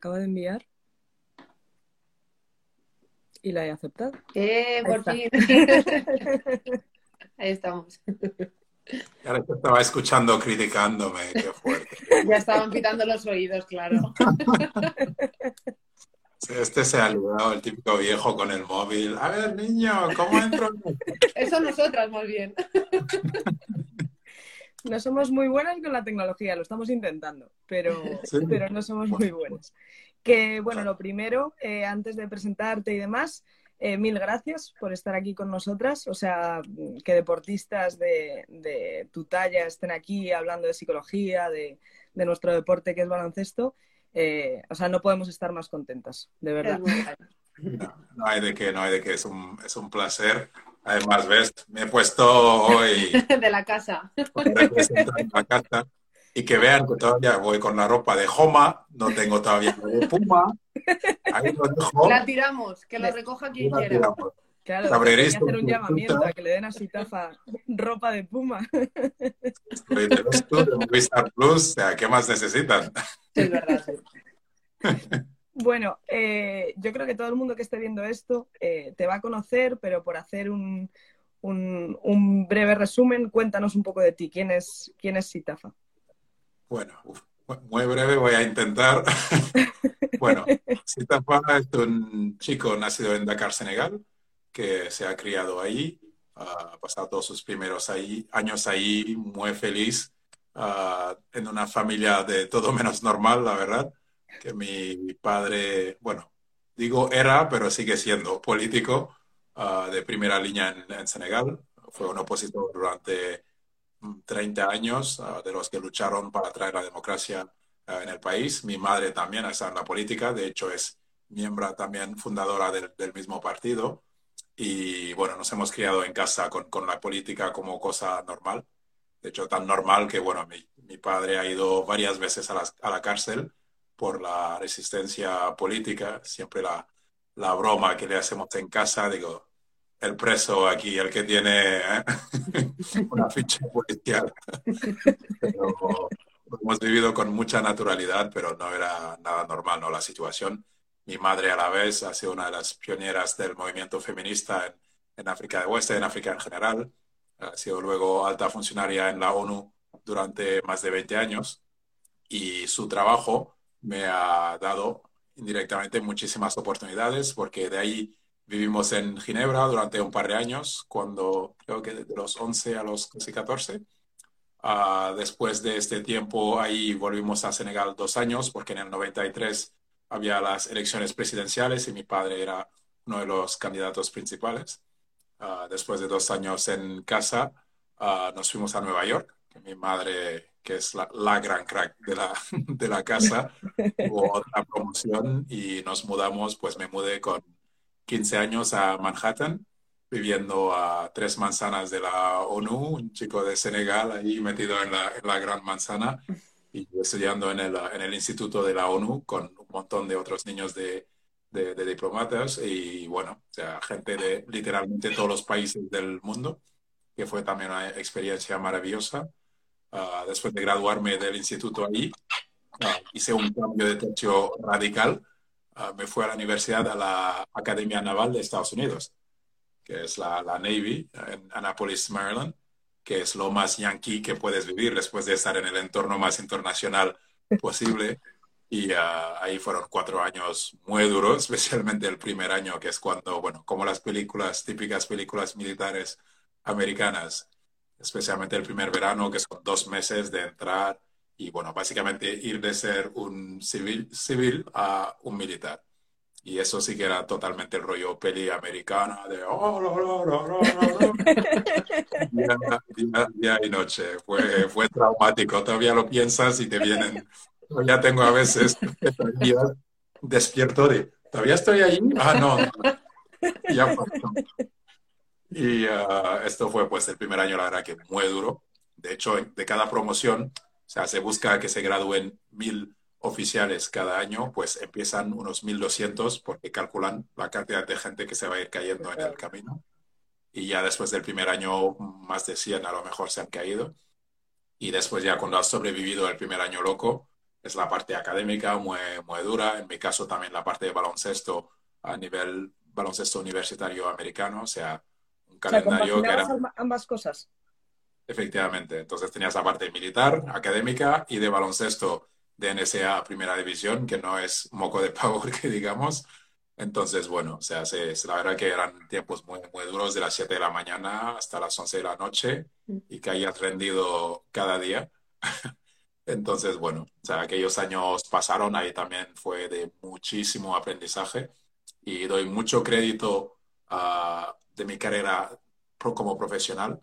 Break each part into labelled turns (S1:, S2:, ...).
S1: acaba de enviar. Y la he aceptado.
S2: ¡Eh, por fin! Ahí estamos.
S3: Ahora te estaba escuchando criticándome, qué fuerte.
S2: Ya estaban pitando los oídos, claro.
S3: Este se ha liado el típico viejo con el móvil. A ver, niño, ¿cómo entro?
S2: Eso nosotras, más bien.
S1: No somos muy buenas con la tecnología, lo estamos intentando, pero, pero no somos muy buenas. Que bueno, lo primero, eh, antes de presentarte y demás, eh, mil gracias por estar aquí con nosotras. O sea, que deportistas de, tu talla estén aquí hablando de psicología, de, nuestro deporte que es baloncesto. Eh, o sea, no podemos estar más contentas, de verdad.
S3: No, hay de qué, no hay de qué, es un, es un placer. Además, ves, me he puesto hoy...
S2: de la casa.
S3: la casa. Y que vean que todavía voy con la ropa de Joma, no tengo todavía de Puma.
S2: Ahí lo dejo. La tiramos, que la recoja quien quiera.
S1: Claro, que hacer un llamamiento a que le den a Sitafa ropa de Puma.
S3: Estoy de los de Movistar Plus, o sea, ¿qué más necesitan?
S2: es verdad.
S1: Bueno, eh, yo creo que todo el mundo que esté viendo esto eh, te va a conocer, pero por hacer un, un, breve resumen, cuéntanos un poco de ti. ¿Quién es, quién es Sitafa?
S3: Bueno, muy breve voy a intentar. bueno, Sitafa es un chico nacido en Dakar, Senegal, que se ha criado ahí, ha pasado todos sus primeros años ahí, muy feliz, ah, en una familia de todo menos normal, la verdad que mi padre, bueno, digo era, pero sigue siendo político ah, de primera línea en, Senegal. Fue un opositor durante 30 mm, años, ah, de los que lucharon para traer la democracia ah, en el país. Mi madre también está en la política, de hecho es miembro también fundadora del, mismo partido. Y bueno, nos hemos criado en casa con, con, la política como cosa normal. De hecho, tan normal que, bueno, mi, mi padre ha ido varias veces a la, a la cárcel por la resistencia política, siempre la, la broma que le hacemos en casa, digo, el preso aquí, el que tiene ¿eh? una ficha policial. hemos vivido con mucha naturalidad, pero no era nada normal ¿no? la situación. Mi madre a la vez ha sido una de las pioneras del movimiento feminista en, en África de Oeste, en África en general. Ha sido luego alta funcionaria en la ONU durante más de 20 años y su trabajo me ha dado indirectamente muchísimas oportunidades porque de ahí vivimos en Ginebra durante un par de años, cuando creo que de los 11 a los casi 14. Ah, después de este tiempo ahí volvimos a Senegal dos años porque en el 93 había las elecciones presidenciales y mi padre era uno de los candidatos principales. Ah, después de dos años en casa, ah, nos fuimos a Nueva York, que mi madre que es la, gran crack de la, de la casa, hubo otra promoción y nos mudamos, pues me mudé con 15 años a Manhattan, viviendo a tres manzanas de la ONU, un chico de Senegal ahí metido en la, en la gran manzana y estudiando en el, en el, Instituto de la ONU con un montón de otros niños de, de, de diplomatas y bueno, o sea, gente de literalmente todos los países del mundo, que fue también una experiencia maravillosa. Ah, después de graduarme del instituto ahí, ah, hice un cambio de techo radical. Ah, me fui a la universidad, a la Academia Naval de Estados Unidos, que es la, Navy, en Annapolis, Maryland, que es lo más yankee que puedes vivir después de estar en el entorno más internacional posible. Y ahí fueron cuatro años muy duros, especialmente el primer año, que es cuando, bueno, como las películas, típicas películas militares americanas, especialmente el primer verano, que son dos meses de entrar y, bueno, básicamente ir de ser un civil, civil a un militar. Y eso sí que era totalmente el rollo peli americana de oh, día, y noche. Fue, fue traumático. Todavía lo piensas y te vienen. Ya tengo a veces despierto de ¿todavía estoy allí? Ah, no. Ya pasó. Y ah, esto fue pues el primer año, la verdad que muy duro. De hecho, de cada promoción, o sea, se busca que se gradúen mil oficiales cada año, pues empiezan unos 1.200 porque calculan la cantidad de gente que se va a ir cayendo en el camino. Y ya después del primer año, más de 100 a lo mejor se han caído. Y después ya cuando has sobrevivido el primer año loco, es la parte académica muy, muy dura. En mi caso también la parte de baloncesto a nivel baloncesto universitario americano, o sea, calendario
S1: que era... ambas cosas.
S3: Efectivamente, entonces tenías la parte militar, académica y de baloncesto de NSA Primera División, que no es moco de pavo, que digamos. Entonces, bueno, o sea, la verdad que eran tiempos muy, muy duros de las 7 de la mañana hasta las 11 de la noche y que hayas rendido cada día. Entonces, bueno, o sea, aquellos años pasaron, ahí también fue de muchísimo aprendizaje y doy mucho crédito uh, de mi carrera como profesional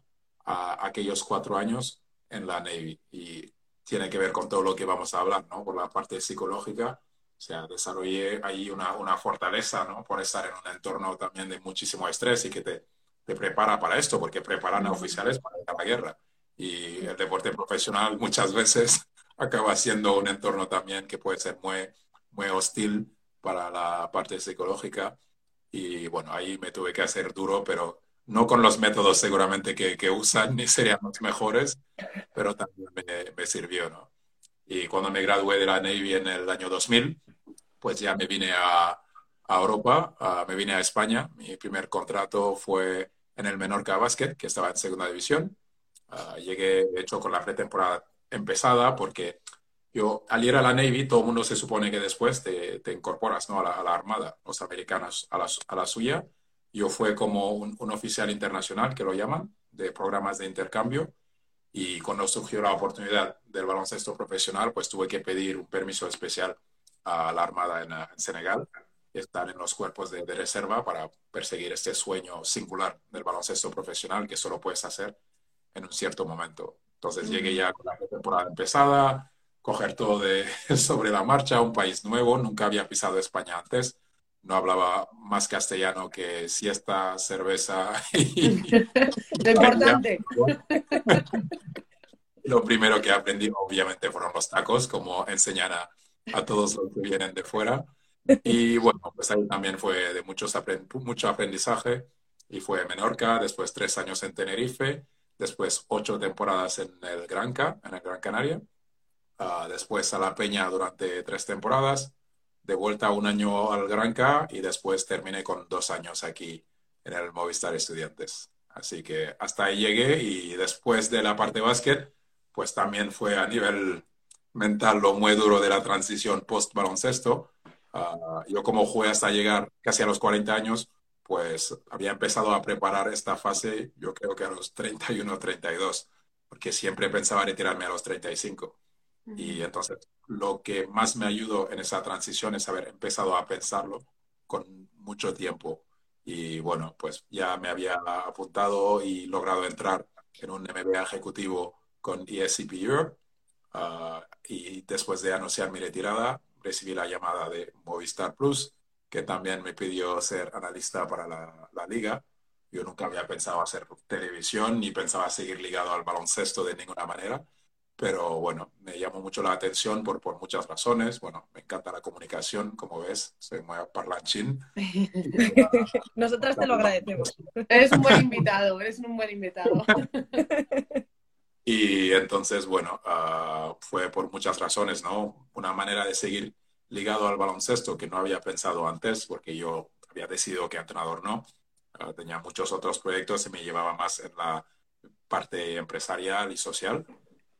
S3: a aquellos cuatro años en la Navy y tiene que ver con todo lo que vamos a hablar, ¿no? Por la parte psicológica, o sea, desarrollé ahí una, una fortaleza, ¿no? Por estar en un entorno también de muchísimo estrés y que te, te prepara para esto, porque preparan a oficiales para ir la guerra. Y el deporte profesional muchas veces acaba siendo un entorno también que puede ser muy, muy hostil para la parte psicológica. Y bueno, ahí me tuve que hacer duro, pero no con los métodos seguramente que, que usan, ni serían los mejores, pero también me, me, sirvió, ¿no? Y cuando me gradué de la Navy en el año 2000, pues ya me vine a, a Europa, me vine a España. Mi primer contrato fue en el Menorca Basket, que estaba en segunda división. Uh, llegué, de hecho, con la pretemporada empezada, porque yo, al ir a la Navy, todo el mundo se supone que después te, te incorporas ¿no? a, la, a, la, Armada, los americanos a la, a la suya. Yo fue como un, un, oficial internacional, que lo llaman, de programas de intercambio. Y cuando surgió la oportunidad del baloncesto profesional, pues tuve que pedir un permiso especial a la Armada en, en Senegal, estar en los cuerpos de, de, reserva para perseguir este sueño singular del baloncesto profesional que solo puedes hacer en un cierto momento. Entonces llegué ya con la temporada empezada, coger todo de, sobre la marcha, un país nuevo, nunca había pisado España antes, no hablaba más castellano que siesta, cerveza y...
S2: Lo importante.
S3: Lo primero que aprendí obviamente fueron los tacos, como enseñar a, a todos los que vienen de fuera. Y bueno, pues ahí también fue de muchos aprend mucho aprendizaje y fue Menorca, después tres años en Tenerife, después ocho temporadas en el Granca, en el Gran Canaria, uh, después a La Peña durante tres temporadas, de vuelta un año al Granca y después terminé con dos años aquí en el Movistar Estudiantes. Así que hasta ahí llegué y después de la parte básquet, pues también fue a nivel mental lo muy duro de la transición post-baloncesto. Uh, yo como jugué hasta llegar casi a los 40 años, pues había empezado a preparar esta fase, yo creo que a los 31, 32, porque siempre pensaba retirarme a los 35. Y entonces lo que más me ayudó en esa transición es haber empezado a pensarlo con mucho tiempo. Y bueno, pues ya me había apuntado y logrado entrar en un MBA ejecutivo con ESCP Europe. Uh, y después de anunciar mi retirada, recibí la llamada de Movistar Plus que también me pidió ser analista para la, la, liga. Yo nunca había pensado hacer televisión ni pensaba seguir ligado al baloncesto de ninguna manera, pero bueno, me llamó mucho la atención por, por muchas razones. Bueno, me encanta la comunicación, como ves, soy muy parlanchín.
S1: Nosotras te lo agradecemos.
S2: Eres un buen invitado, eres un buen invitado.
S3: y entonces, bueno, uh, fue por muchas razones, ¿no? Una manera de seguir ligado al baloncesto que no había pensado antes, porque yo había decidido que entrenador no. Uh, tenía muchos otros proyectos y me llevaba más en la parte empresarial y social.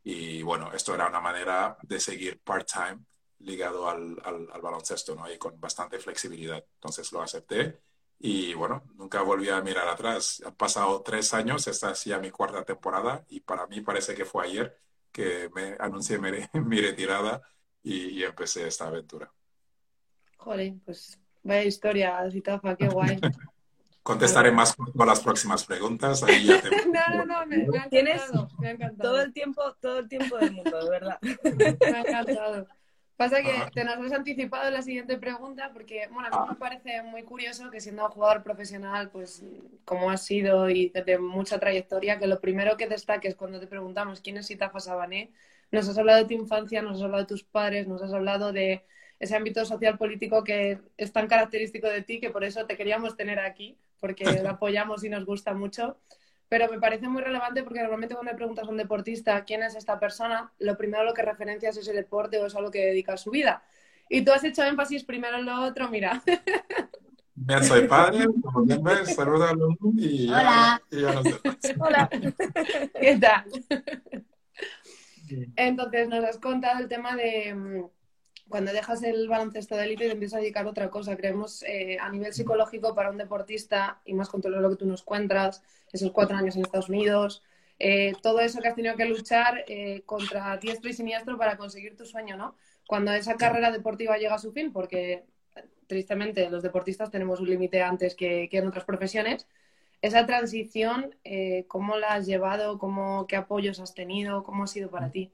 S3: Y bueno, esto era una manera de seguir part-time ligado al, al, al, baloncesto, ¿no? Y con bastante flexibilidad. Entonces lo acepté y bueno, nunca volví a mirar atrás. Han pasado tres años, esta es ya mi cuarta temporada y para mí parece que fue ayer que me anuncié mi, mi retirada y, y empecé esta aventura.
S2: Joder, pues vaya historia, Citafa, qué guay.
S3: Contestaré más con las próximas preguntas. Ahí
S2: ya te... no, no, no, me, me, ha
S1: Tienes me ha encantado. todo el tiempo, todo el tiempo del mundo, de verdad.
S2: me ha encantado. Pasa que te nos has anticipado la siguiente pregunta porque, bueno, a mí me parece muy curioso que siendo jugador profesional, pues como has sido y de mucha trayectoria, que lo primero que destaques cuando te preguntamos quién es Itafa Sabané, nos has hablado de tu infancia, nos has hablado de tus padres, nos has hablado de ese ámbito social político que es tan característico de ti que por eso te queríamos tener aquí, porque lo apoyamos y nos gusta mucho. pero me parece muy relevante porque normalmente cuando le preguntas a un deportista quién es esta persona, lo primero lo que referencias es el deporte o es a lo que dedica su vida. Y tú has hecho énfasis primero en lo otro, mira.
S3: Bien, soy padre, como bien ves, saluda a los y
S2: Hola.
S3: y ya nos vemos.
S2: Hola. ¿Qué tal? Entonces, nos has contado el tema de mm, cuando dejas el baloncesto de élite y te empiezas a dedicar a otra cosa. Creemos eh, a nivel psicológico para un deportista, y más con todo lo que tú nos cuentas, esos cuatro años en Estados Unidos, eh, todo eso que has tenido que luchar eh, contra diestro y siniestro para conseguir tu sueño, ¿no? Cuando esa carrera deportiva llega a su fin, porque tristemente los deportistas tenemos un límite antes que, que en otras profesiones, esa transición, eh, ¿cómo la has llevado? ¿Cómo, ¿Qué apoyos has tenido? ¿Cómo ha sido para ti?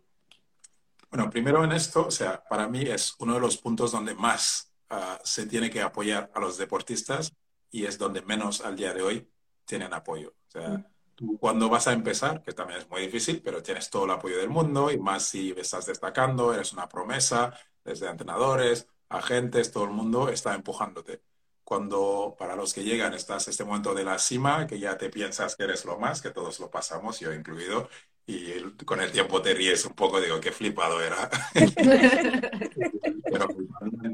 S3: Bueno, primero en esto, o sea, para mí es uno de los puntos donde más ah, se tiene que apoyar a los deportistas y es donde menos al día de hoy tienen apoyo. O sea,
S2: Mm.
S3: tú cuando vas a empezar, que también es muy difícil, pero tienes todo el apoyo del mundo y más si estás destacando, eres una promesa, desde entrenadores, agentes, todo el mundo está empujándote. Cuando para los que llegan estás este momento de la cima, que ya te piensas que eres lo más, que todos lo pasamos, yo incluido, y el- con el tiempo te ríes un poco, digo, qué flipado era. pero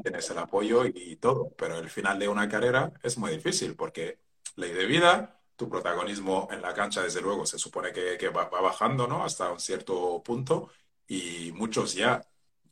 S3: tienes el apoyo y todo. Pero el final de una carrera es muy difícil porque ley de vida, tu protagonismo en la cancha, desde luego, se supone que, que va, va bajando, ¿no? Hasta un cierto punto y muchos ya,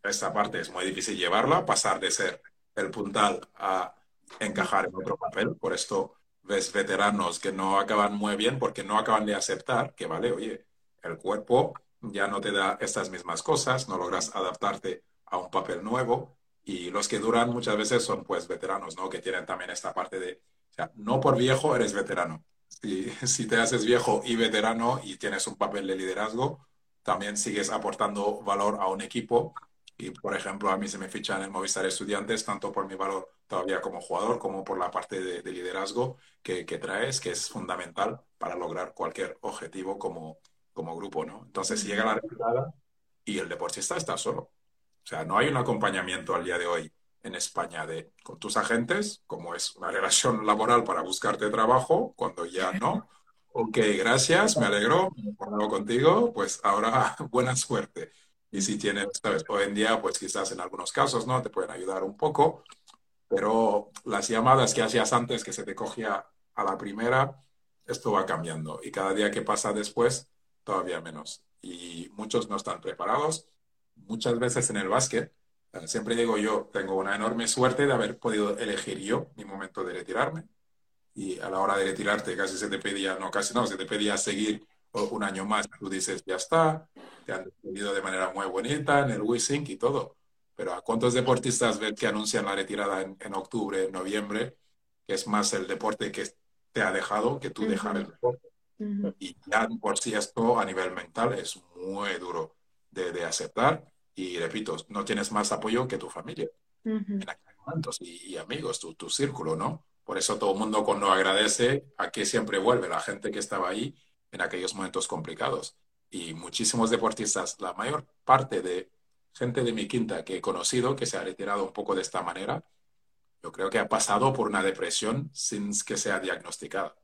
S3: esta parte es muy difícil llevarla, pasar de ser el puntal a encajar en otro papel. Por esto ves veteranos que no acaban muy bien porque no acaban de aceptar que, vale, oye, el cuerpo ya no te da estas mismas cosas, no logras adaptarte a un papel nuevo y los que duran muchas veces son pues veteranos, ¿no? Que tienen también esta parte de, o sea, no por viejo eres veterano. Si, si te haces viejo y veterano y tienes un papel de liderazgo, también sigues aportando valor a un equipo. Y, por ejemplo, a mí se me fichan en Movistar Estudiantes, tanto por mi valor todavía como jugador, como por la parte de, de liderazgo que, que traes, que es fundamental para lograr cualquier objetivo como, como grupo, ¿no? Entonces, si llega la retirada y el deportista está solo. O sea, no hay un acompañamiento al día de hoy en España de con tus agentes, como es una relación laboral para buscarte trabajo, cuando ya no. Ok, gracias, me alegro, me he contigo, pues ahora buena suerte. Y si tienes, sabes, hoy en día, pues quizás en algunos casos, ¿no? Te pueden ayudar un poco, pero las llamadas que hacías antes, que se te cogía a la primera, esto va cambiando. Y cada día que pasa después, todavía menos. Y muchos no están preparados. Muchas veces en el básquet, eh, siempre digo yo, tengo una enorme suerte de haber podido elegir yo mi momento de retirarme. Y a la hora de retirarte casi se te pedía, no, casi no, se te pedía seguir un año más. Tú dices, ya está, te han despedido de manera muy bonita en el WeSync y todo. Pero ¿a cuántos deportistas ves que anuncian la retirada en, en octubre, noviembre? Que es más el deporte que te ha dejado que tú dejar el deporte.
S2: Ujú.
S3: Y ya por sí esto a nivel mental es muy duro de, de aceptar. Y repito, no tienes más apoyo que tu familia
S2: Ujú.
S3: en aquellos momentos y, y amigos, tu, tu círculo, ¿no? Por eso todo el mundo cuando agradece a que siempre vuelve la gente que estaba ahí en aquellos momentos complicados. Y muchísimos deportistas, la mayor parte de gente de mi quinta que he conocido que se ha retirado un poco de esta manera, yo creo que ha pasado por una depresión sin que sea diagnosticada.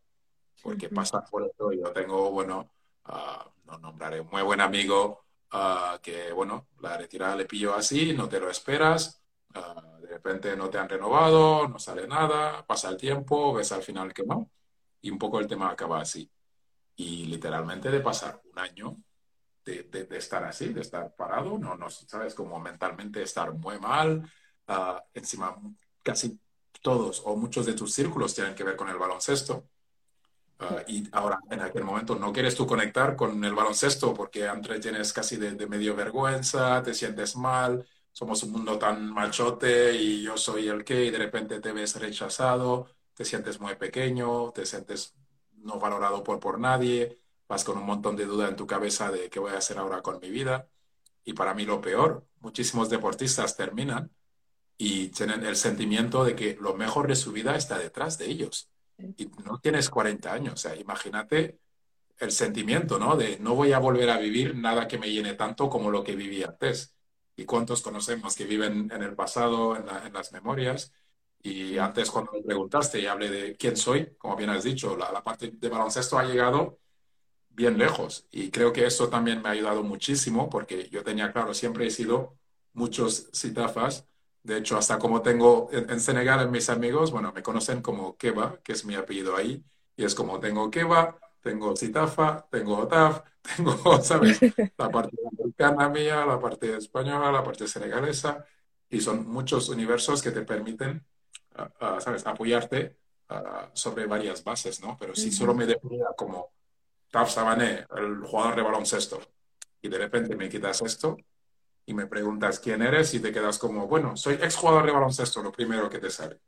S3: Porque pasa por esto. Yo tengo, bueno, ah, no nombraré, un muy buen amigo ah, que, bueno, la retirada le pilló así, no te lo esperas. ah, de repente no te han renovado, no sale nada, pasa el tiempo, ves al final que no, y un poco el tema acaba así. Y literalmente de pasar un año de, de- de estar así, de estar parado, no, no sabes, como mentalmente estar muy mal, encima casi todos o muchos de tus círculos tienen que ver con el baloncesto. Ah, y ahora, en aquel momento, no quieres tú conectar con el baloncesto porque antes tienes casi de, medio vergüenza, te sientes mal, somos un mundo tan machote y yo soy el que, y de repente te ves rechazado, te sientes muy pequeño, te sientes no valorado por, por nadie, vas con un montón de duda en tu cabeza de qué voy a hacer ahora con mi vida. Y para mí lo peor, muchísimos deportistas terminan y tienen el sentimiento de que lo mejor de su vida está detrás de ellos. Y no tienes 40 años, o sea, imagínate el sentimiento, ¿no? De no voy a volver a vivir nada que me llene tanto como lo que viví antes. ¿Y cuántos conocemos que viven en el pasado, en, la- en las memorias? Y antes cuando me preguntaste y hablé de quién soy, como bien has dicho, la, la parte de baloncesto ha llegado bien lejos. Y creo que eso también me ha ayudado muchísimo porque yo tenía claro, siempre he sido muchos citafas. De hecho, hasta como tengo en, Senegal en mis amigos, bueno, me conocen como Keba, que es mi apellido ahí. Y es como tengo Keba, tengo Citafa, tengo Otaf, tengo, ¿sabes? La parte americana mía, la parte española, la parte senegalesa. Y son muchos universos que te permiten, ah, ah, ¿sabes?, apoyarte ah, sobre varias bases, ¿no? Pero si solo me definía como Taf Sabané, el jugador de baloncesto, y de repente me quitas esto y me preguntas quién eres y te quedas como, bueno, soy ex jugador de baloncesto, lo primero que te sale.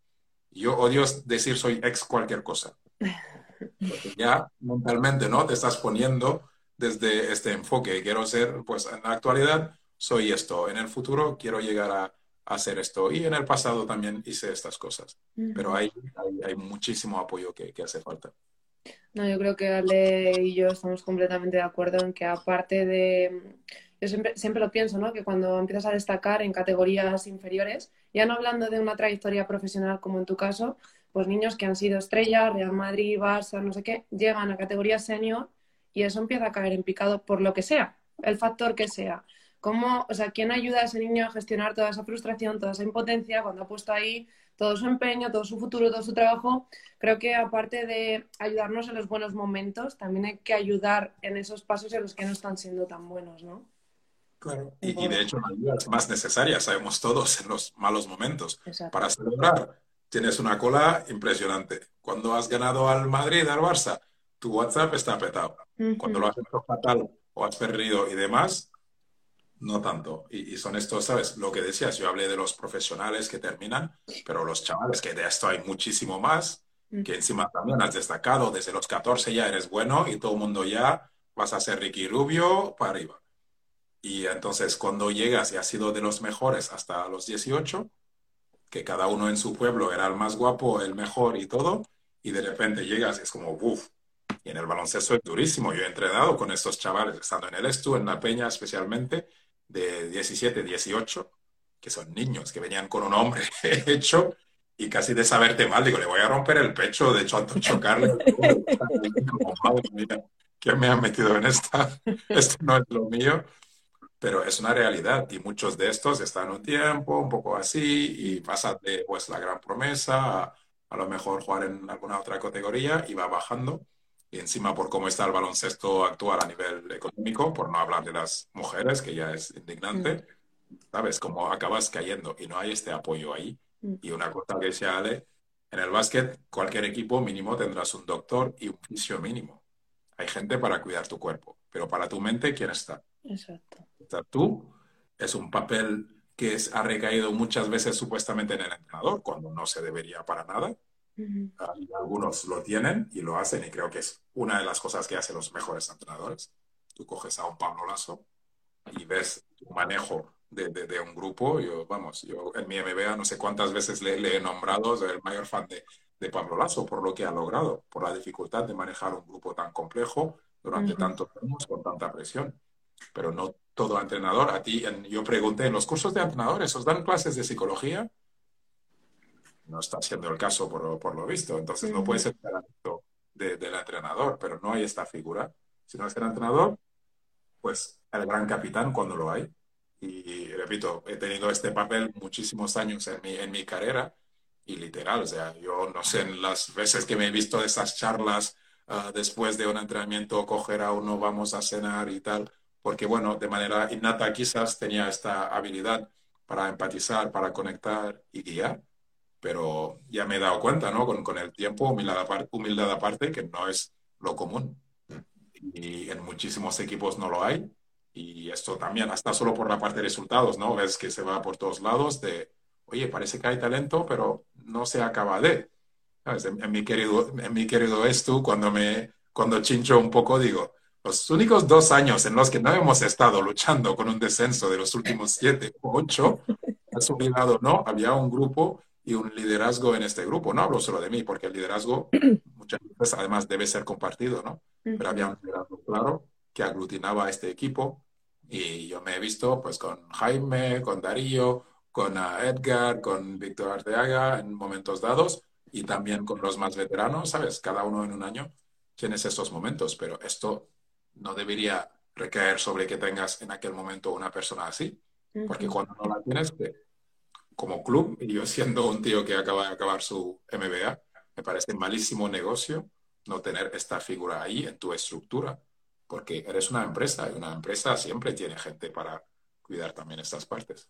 S3: Yo odio decir soy ex cualquier cosa. Porque ya mentalmente, ¿no? Te estás poniendo desde este enfoque. Quiero ser, pues en la actualidad soy esto, en el futuro quiero llegar a, hacer esto y en el pasado también hice estas cosas. Pero hay, hay, muchísimo apoyo que, que hace falta.
S2: No, yo creo que Ale y yo estamos completamente de acuerdo en que aparte de... Yo siempre, siempre lo pienso, ¿no? Que cuando empiezas a destacar en categorías inferiores, ya no hablando de una trayectoria profesional como en tu caso, pues niños que han sido estrellas, Real Madrid, Barça, no sé qué, llegan a categoría senior y eso empieza a caer en picado por lo que sea, el factor que sea. ¿Cómo, o sea, quién ayuda a ese niño a gestionar toda esa frustración, toda esa impotencia cuando ha puesto ahí todo su empeño, todo su futuro, todo su trabajo? Creo que aparte de ayudarnos en los buenos momentos, también hay que ayudar en esos pasos en los que no están siendo tan buenos, ¿no?
S3: Claro. Y, de hecho, la ayuda es más necesaria, sabemos todos, en los malos momentos. Para celebrar, tienes una cola impresionante. Cuando has ganado al Madrid, al Barça, tu WhatsApp está petado. Cuando lo has hecho fatal o has perdido y demás, no tanto. Y, son estos, ¿sabes? Lo que decías, yo hablé de los profesionales que terminan, pero los chavales, que de esto hay muchísimo más, que encima también has destacado, desde los 14 ya eres bueno y todo el mundo ya vas a ser Ricky Rubio para arriba. Y entonces cuando llegas y has sido de los mejores hasta los 18, que cada uno en su pueblo era el más guapo, el mejor y todo, y de repente llegas es como, uff, y en el baloncesto es durísimo. Yo he entrenado con estos chavales, estando en el Estu, en la Peña especialmente, de 17, 18, que son niños, que venían con un hombre hecho y casi de saberte mal, digo, le voy a romper el pecho, de hecho, chocarle. como, madre mía, ¿quién me ha metido en esta? Esto no es lo mío pero es una realidad y muchos de estos están un tiempo, un poco así, y pasa de pues, la gran promesa a, a lo mejor jugar en alguna otra categoría y va bajando. Y encima por cómo está el baloncesto actual a nivel económico, por no hablar de las mujeres, que ya es indignante, mm. ¿sabes? Cómo acabas cayendo y no hay este apoyo ahí. Mm. Y una cosa que se Ale, en el básquet, cualquier equipo mínimo tendrás un doctor y un fisio mínimo. Hay gente para cuidar tu cuerpo, pero para tu mente, ¿quién está?
S2: Exacto
S3: tú, es un papel que ha recaído muchas veces supuestamente en el entrenador, cuando no se debería para nada. Algunos lo tienen y lo hacen y creo que es una de las cosas que hacen los mejores entrenadores. Tú coges a un Pablo Lasso y ves tu manejo de, de, un grupo. Yo, vamos, yo en mi MBA no sé cuántas veces le, he nombrado, soy el mayor fan de, de, Pablo Lasso por lo que ha logrado, por la dificultad de manejar un grupo tan complejo durante tantos años con tanta presión. Pero no todo entrenador, a ti, yo pregunté, ¿en los cursos de entrenadores os dan clases de psicología? No está siendo el caso por, por lo visto, entonces no puede ser de, del entrenador, pero no hay esta figura. Si no es el entrenador, pues el gran capitán cuando lo hay. Y repito, he tenido este papel muchísimos años en mi, en mi carrera y literal, o sea, yo no sé, en las veces que me he visto esas charlas ah, después de un entrenamiento, coger a uno, vamos a cenar y tal, porque bueno, de manera innata quizás tenía esta habilidad para empatizar, para conectar y guiar, pero ya me he dado cuenta, ¿no? Con, con el tiempo, humildad aparte, humildad aparte, que no es lo común. Y en muchísimos equipos no lo hay. Y esto también, hasta solo por la parte de resultados, ¿no? Ves que se va por todos lados de, oye, parece que hay talento, pero no se acaba de. En, en, mi querido, en mi querido esto, cuando me, cuando chincho un poco, digo, los únicos dos años en los que no hemos estado luchando con un descenso de los últimos siete o ocho, has olvidado, ¿no? Había un grupo y un liderazgo en este grupo. No hablo solo de mí, porque el liderazgo muchas veces además debe ser compartido, ¿no? Pero había un liderazgo claro que aglutinaba a este equipo y yo me he visto pues con Jaime, con Darío, con ah, Edgar, con Víctor Arteaga en momentos dados y también con los más veteranos, ¿sabes? Cada uno en un año tienes estos momentos, pero esto no debería recaer sobre que tengas en aquel momento una persona así, porque cuando no la tienes, como club, y yo siendo un tío que acaba de acabar su MBA, me parece malísimo negocio no tener esta figura ahí en tu estructura, porque eres una empresa y una empresa siempre tiene gente para cuidar también estas partes.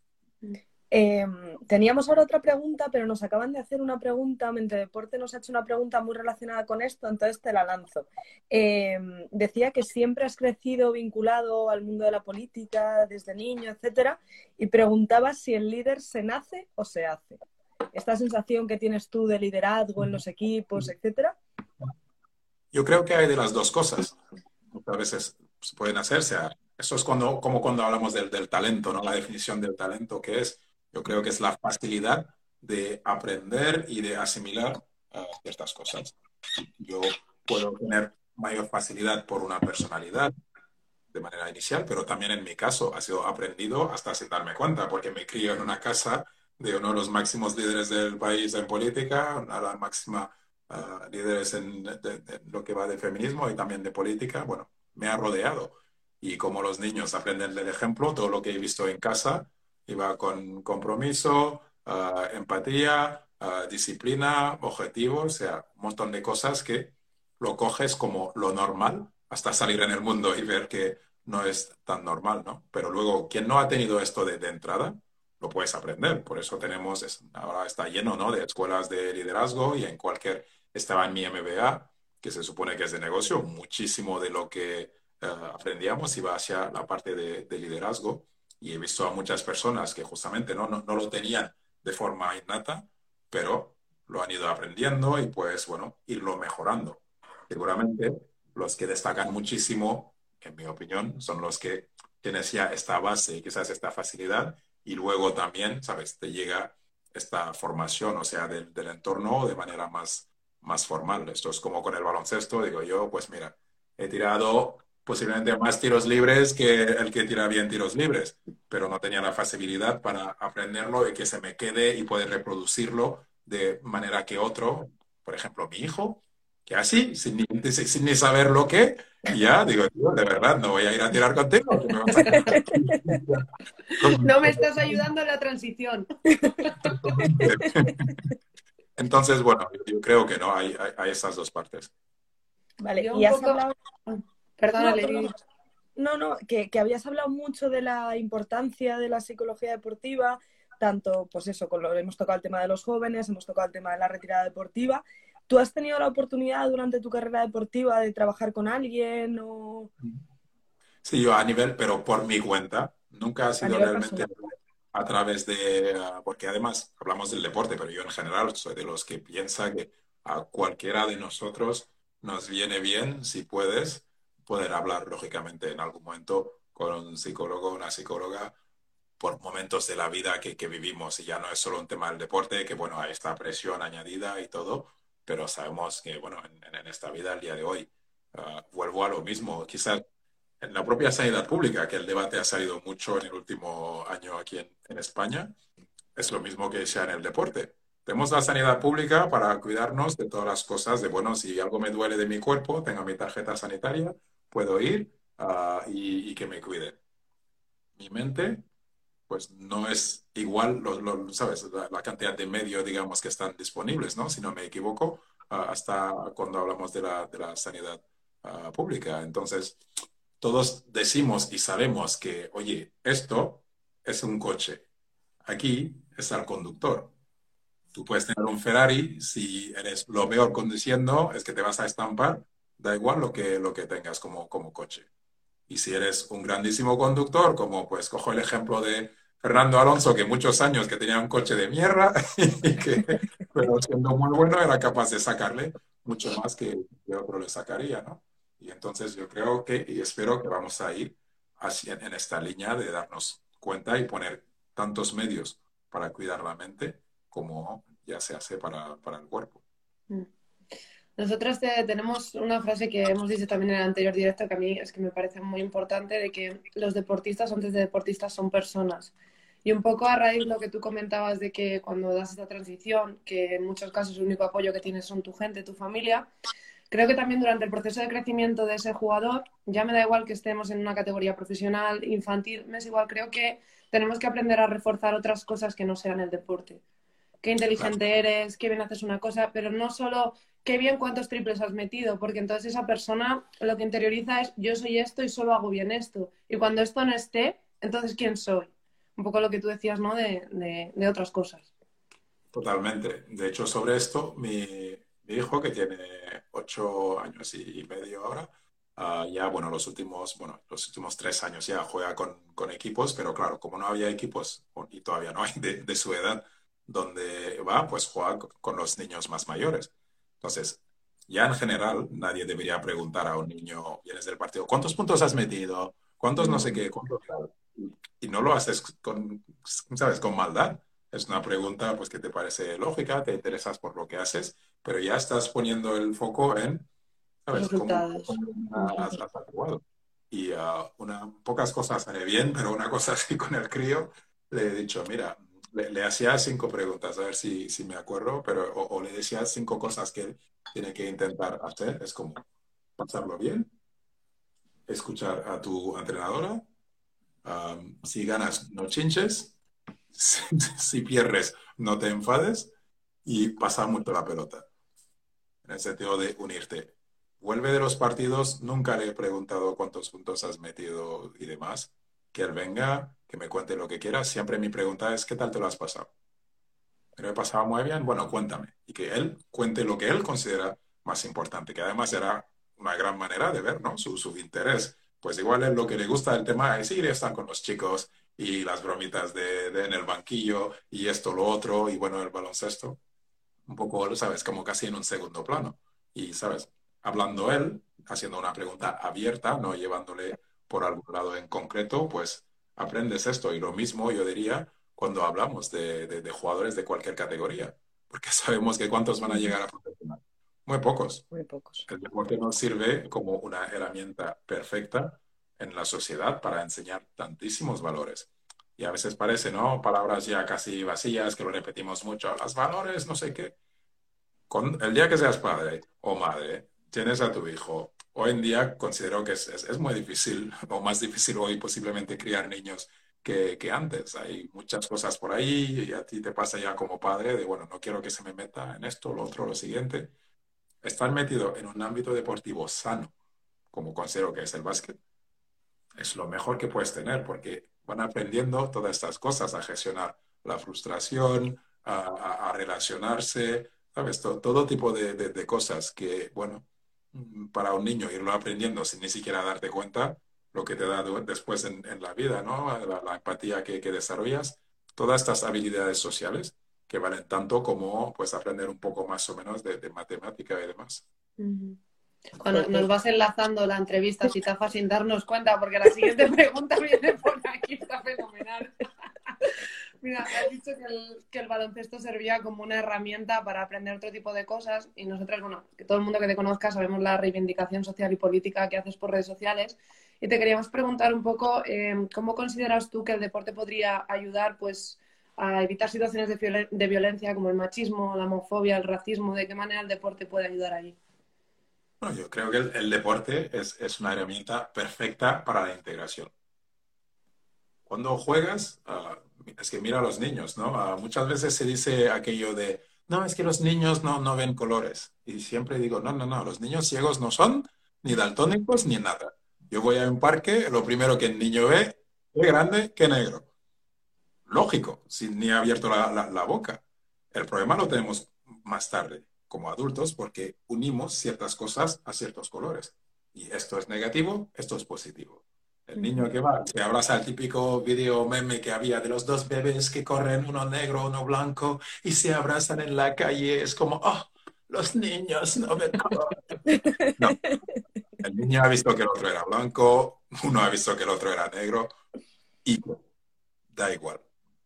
S1: Em, teníamos ahora otra pregunta, pero nos acaban de hacer una pregunta. Mente Deporte nos ha hecho una pregunta muy relacionada con esto, entonces te la lanzo. Em, decía que siempre has crecido vinculado al mundo de la política desde niño, etcétera, y preguntaba si el líder se nace o se hace. Esta sensación que tienes tú de liderazgo en los equipos, etcétera.
S3: Yo creo que hay de las dos cosas. A veces pueden hacerse. Eso es cuando, como cuando hablamos del, del talento, ¿no? La definición del talento, que es yo creo que es la facilidad de aprender y de asimilar eh, ciertas cosas. Yo puedo tener mayor facilidad por una personalidad de manera inicial, pero también en mi caso ha sido aprendido hasta sin darme cuenta, porque me crío en una casa de uno de los máximos líderes del país en política, una de las máximas uh, líderes en lo que va de feminismo y también de política. Bueno, me ha rodeado. Y como los niños aprenden del ejemplo, todo lo que he visto en casa Iba con compromiso, ah, empatía, ah, disciplina, objetivos, o sea, un montón de cosas que lo coges como lo normal hasta salir en el mundo y ver que no es tan normal, ¿no? Pero luego, quien no ha tenido esto de, entrada, lo puedes aprender. Por eso tenemos, ahora está lleno, ¿no? De escuelas de liderazgo y en cualquier, estaba en mi MBA, que se supone que es de negocio, muchísimo de lo que ah, aprendíamos iba hacia la parte de liderazgo y he visto a muchas personas que justamente no, no, lo tenían de forma innata, pero lo han ido aprendiendo y pues bueno, irlo mejorando. Seguramente los que destacan muchísimo, en mi opinión, son los que tienes ya esta base y quizás esta facilidad y luego también, ¿sabes? Te llega esta formación, o sea, del, del entorno de manera más, más formal. Esto es como con el baloncesto, digo yo, pues mira, he tirado posiblemente más tiros libres que el que tira bien tiros libres, pero no tenía la facilidad para aprenderlo y que se me quede y poder reproducirlo de manera que otro, por ejemplo, mi hijo, que así, sin ni, sin ni saber lo que, ya digo, de verdad, no voy a ir a tirar contigo.
S2: no me estás ayudando en la transición.
S3: Entonces, bueno, yo creo que no, hay, hay, esas dos partes.
S1: Vale, y has hablado... Perdona, no, no, que, habías hablado mucho de la importancia de la psicología deportiva, tanto, pues eso, con lo, hemos tocado el tema de los jóvenes, hemos tocado el tema de la retirada deportiva. ¿Tú has tenido la oportunidad durante tu carrera deportiva de trabajar con alguien o...?
S3: Sí, yo a nivel, pero por mi cuenta. Nunca ha sido realmente a través de... Ah, porque además hablamos del deporte, pero yo en general soy de los que piensa que a cualquiera de nosotros nos viene bien, si puedes, poder hablar, lógicamente, en algún momento con un psicólogo una psicóloga por momentos de la vida que, que, vivimos y ya no es solo un tema del deporte, que bueno, hay esta presión añadida y todo, pero sabemos que bueno, en, en esta vida, el día de hoy, ah, vuelvo a lo mismo, quizás en la propia sanidad pública, que el debate ha salido mucho en el último año aquí en, en España, es lo mismo que sea en el deporte. Tenemos la sanidad pública para cuidarnos de todas las cosas, de bueno, si algo me duele de mi cuerpo, tengo mi tarjeta sanitaria, puedo ir ah, y, que me cuide. Mi mente, pues no es igual, lo, ¿sabes? La, cantidad de medios, digamos, que están disponibles, ¿no? Si no me equivoco, ah, hasta cuando hablamos de la, de la sanidad ah, pública. Entonces, todos decimos y sabemos que, oye, esto es un coche. Aquí está el conductor. Tú puedes tener un Ferrari, si eres lo peor conduciendo, es que te vas a estampar da igual lo que, lo que tengas como, como coche. Y si eres un grandísimo conductor, como pues cojo el ejemplo de Fernando Alonso, que muchos años que tenía un coche de mierda que, pero siendo muy bueno, era capaz de sacarle mucho más que, que otro le sacaría, ¿no? Y entonces yo creo que, y espero que vamos a ir así en, esta línea de darnos cuenta y poner tantos medios para cuidar la mente como ya se hace para, para el cuerpo. Mm.
S2: Nosotros tenemos una frase que hemos dicho también en el anterior directo que a mí es que me parece muy importante, de que los deportistas antes de deportistas son personas. Y un poco a raíz de lo que tú comentabas de que cuando das esta transición, que en muchos casos el único apoyo que tienes son tu gente, tu familia, creo que también durante el proceso de crecimiento de ese jugador, ya me da igual que estemos en una categoría profesional, infantil, me es igual, creo que tenemos que aprender a reforzar otras cosas que no sean el deporte. Qué inteligente eres, qué bien haces una cosa, pero no solo qué bien cuántos triples has metido, porque entonces esa persona lo que interioriza es yo soy esto y solo hago bien esto. Y cuando esto no esté, entonces ¿quién soy? Un poco lo que tú decías, ¿no? De, de otras cosas.
S3: Totalmente. De hecho, sobre esto, mi, mi hijo, que tiene ocho años y, medio ahora, ah, ya, bueno, los últimos, bueno, los últimos tres años ya juega con, con, equipos, pero claro, como no había equipos, y todavía no hay de, de su edad, donde va, pues juega con los niños más mayores. Entonces, ya en general, nadie debería preguntar a un niño, vienes del partido, ¿cuántos puntos has metido? ¿Cuántos no sé qué? ¿Cuántos? Y no lo haces con, ¿sabes? Con maldad. Es una pregunta pues, que te parece lógica, te interesas por lo que haces, pero ya estás poniendo el foco en, ¿sabes? Cómo, has, actuado. Y uh, una, pocas cosas haré bien, pero una cosa así con el crío, le he dicho, mira, le, hacía cinco preguntas, a ver si, si me acuerdo, pero o, le decía cinco cosas que tiene que intentar hacer. Es como pasarlo bien, escuchar a tu entrenadora, si ganas, no chinches, si, si pierdes, no te enfades y pasar mucho la pelota en el sentido de unirte. Vuelve de los partidos, nunca le he preguntado cuántos puntos has metido y demás. Que él venga, que me cuente lo que quiera. Siempre mi pregunta es, ¿qué tal te lo has pasado? ¿Me he pasado muy bien? Bueno, cuéntame. Y que él cuente lo que él considera más importante, que además era una gran manera de ver ¿no? su, su interés. Pues igual es lo que le gusta el tema es ir y estar con los chicos y las bromitas de, de, en el banquillo y esto, lo otro, y bueno, el baloncesto un poco, ¿sabes? Como casi en un segundo plano. Y, ¿sabes? Hablando él, haciendo una pregunta abierta, no llevándole por algún lado en concreto, pues aprendes esto. Y lo mismo yo diría cuando hablamos de, de, jugadores de cualquier categoría, porque sabemos que cuántos van a llegar a profesional. Muy pocos.
S1: Muy pocos.
S3: El deporte nos sirve como una herramienta perfecta en la sociedad para enseñar tantísimos valores y a veces parece, ¿no? Palabras ya casi vacías, que lo repetimos mucho, los valores, no sé qué. Con, el día que seas padre o madre, tienes a tu hijo, hoy en día considero que es, es, muy difícil, o más difícil hoy posiblemente criar niños que, que, antes. Hay muchas cosas por ahí y a ti te pasa ya como padre de, bueno, no quiero que se me meta en esto, lo otro, lo siguiente. Estar metido en un ámbito deportivo sano, como considero que es el básquet, es lo mejor que puedes tener porque van aprendiendo todas estas cosas, a gestionar la frustración, a, relacionarse, ¿sabes? Todo, todo tipo de, de, cosas que, bueno, para un niño irlo aprendiendo sin ni siquiera darte cuenta, lo que te da después en, en la vida, ¿no? La, empatía que, que, desarrollas, todas estas habilidades sociales que valen tanto como pues aprender un poco más o menos de, matemática y demás.
S2: Cuando nos vas enlazando la entrevista, si Tafa, sin darnos cuenta, porque la siguiente pregunta viene por aquí, está fenomenal. Mira, has dicho que el, el, baloncesto servía como una herramienta para aprender otro tipo de cosas y nosotros, bueno, que todo el mundo que te conozca sabemos la reivindicación social y política que haces por redes sociales y te queríamos preguntar un poco eh, cómo consideras tú que el deporte podría ayudar pues a evitar situaciones de, violencia como el machismo, la homofobia, el racismo, de qué manera el deporte puede ayudar allí.
S3: Bueno, yo creo que el, deporte es, es, una herramienta perfecta para la integración. Cuando juegas, uh, es que mira a los niños, ¿no? Uh, muchas veces se dice aquello de, no, es que los niños no, no ven colores. Y siempre digo, no, no, no, los niños ciegos no son ni daltónicos ni nada. Yo voy a un parque, lo primero que el niño ve, es grande que negro. Lógico, sin ni ha abierto la, la, la boca. El problema lo tenemos más tarde como adultos porque unimos ciertas cosas a ciertos colores. Y esto es negativo, esto es positivo. El niño que va, que abraza el típico video meme que había de los dos bebés que corren, uno negro, uno blanco, y se abrazan en la calle, es como, oh, los niños no ven No. El niño ha visto que el otro era blanco, uno ha visto que el otro era negro, y da igual,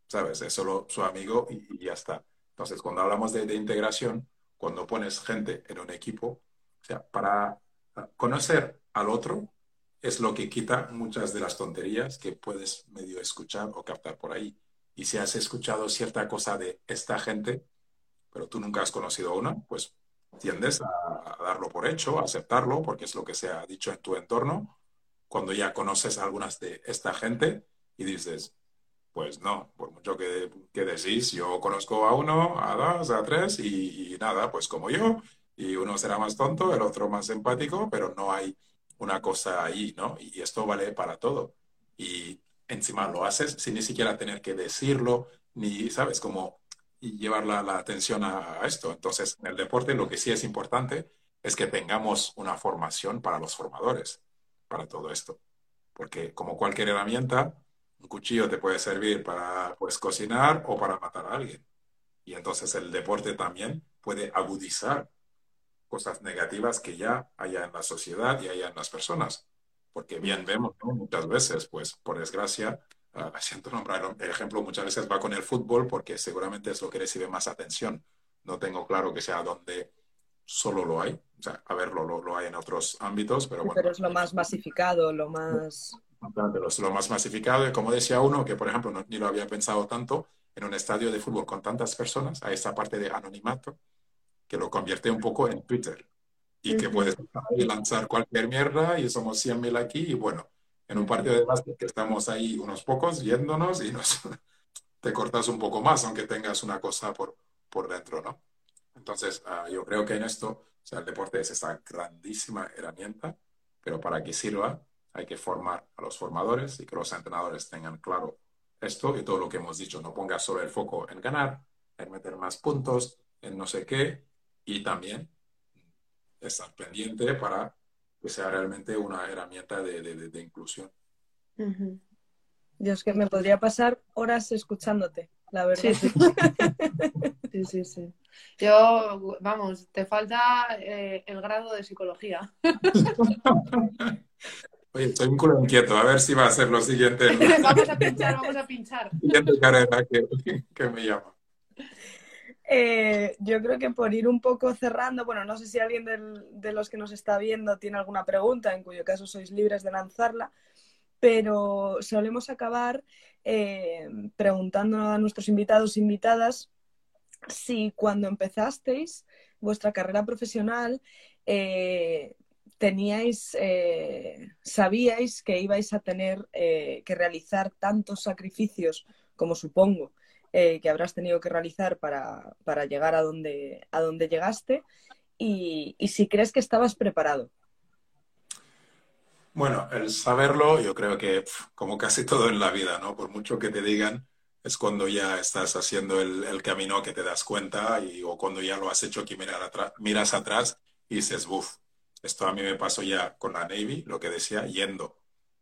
S3: ¿sabes? Es solo su amigo y, ya está. Entonces, cuando hablamos de, de integración, cuando pones gente en un equipo, o sea, para conocer al otro es lo que quita muchas de las tonterías que puedes medio escuchar o captar por ahí. Y si has escuchado cierta cosa de esta gente, pero tú nunca has conocido a una, pues tiendes a, darlo por hecho, a aceptarlo, porque es lo que se ha dicho en tu entorno, cuando ya conoces algunas de esta gente y dices, pues no, por mucho que, que decís, yo conozco a uno, a dos, a tres y, nada, pues como yo, y uno será más tonto, el otro más empático, pero no hay una cosa ahí, ¿no? Y esto vale para todo. Y encima lo haces sin ni siquiera tener que decirlo, ni, ¿sabes? Como llevar la, atención a, esto. Entonces, en el deporte lo que sí es importante es que tengamos una formación para los formadores, para todo esto. Porque como cualquier herramienta, un cuchillo te puede servir para pues, cocinar o para matar a alguien. Y entonces el deporte también puede agudizar cosas negativas que ya haya en la sociedad y haya en las personas. Porque bien vemos muchas veces, pues por desgracia, uh, siento nombrar el ejemplo, muchas veces va con el fútbol porque seguramente es lo que recibe más atención. No tengo claro que sea donde solo lo hay. O sea, a ver, lo, lo, hay en otros ámbitos, pero bueno.
S1: Pero es lo más masificado, lo más
S3: lo más masificado. Y como decía uno, que por ejemplo no, ni lo había pensado tanto, en un estadio de fútbol con tantas personas, hay esta parte de anonimato que lo convierte un poco en Twitter. Y que puedes lanzar cualquier mierda y somos 100.000 aquí y bueno, en un partido de básquet que estamos ahí unos pocos yéndonos y nos, te cortas un poco más, aunque tengas una cosa por, por dentro, ¿no? Entonces, uh, yo creo que en esto, o sea, el deporte es esa grandísima herramienta, pero para que sirva, hay que formar a los formadores y que los entrenadores tengan claro esto y todo lo que hemos dicho. No pongas solo el foco en ganar, en meter más puntos, en no sé qué, y también estar pendiente para que sea realmente una herramienta de, de, inclusión.
S1: Yo es que me podría pasar horas escuchándote, la verdad.
S2: Sí, sí, sí. Yo, vamos, te falta eh, el grado de psicología.
S3: Oye, estoy un culo inquieto, a ver si va a ser lo siguiente.
S2: vamos a pinchar, vamos a pinchar.
S3: Siguiente carrera que, que me llama.
S1: Eh, yo creo que por ir un poco cerrando, bueno, no sé si alguien de los que nos está viendo tiene alguna pregunta, en cuyo caso sois libres de lanzarla, pero solemos acabar eh, preguntando a nuestros invitados e invitadas si cuando empezasteis vuestra carrera profesional eh, teníais, sabíais que ibais a tener que realizar tantos sacrificios como supongo eh, que habrás tenido que realizar para, llegar a donde, a donde llegaste y, si crees que estabas preparado.
S3: Bueno, el saberlo, yo creo que como casi todo en la vida, ¿no? Por mucho que te digan, es cuando ya estás haciendo el, camino que te das cuenta y, o cuando ya lo has hecho que miras atrás y dices, uff, esto a mí me pasó ya con la Navy, lo que decía, yendo.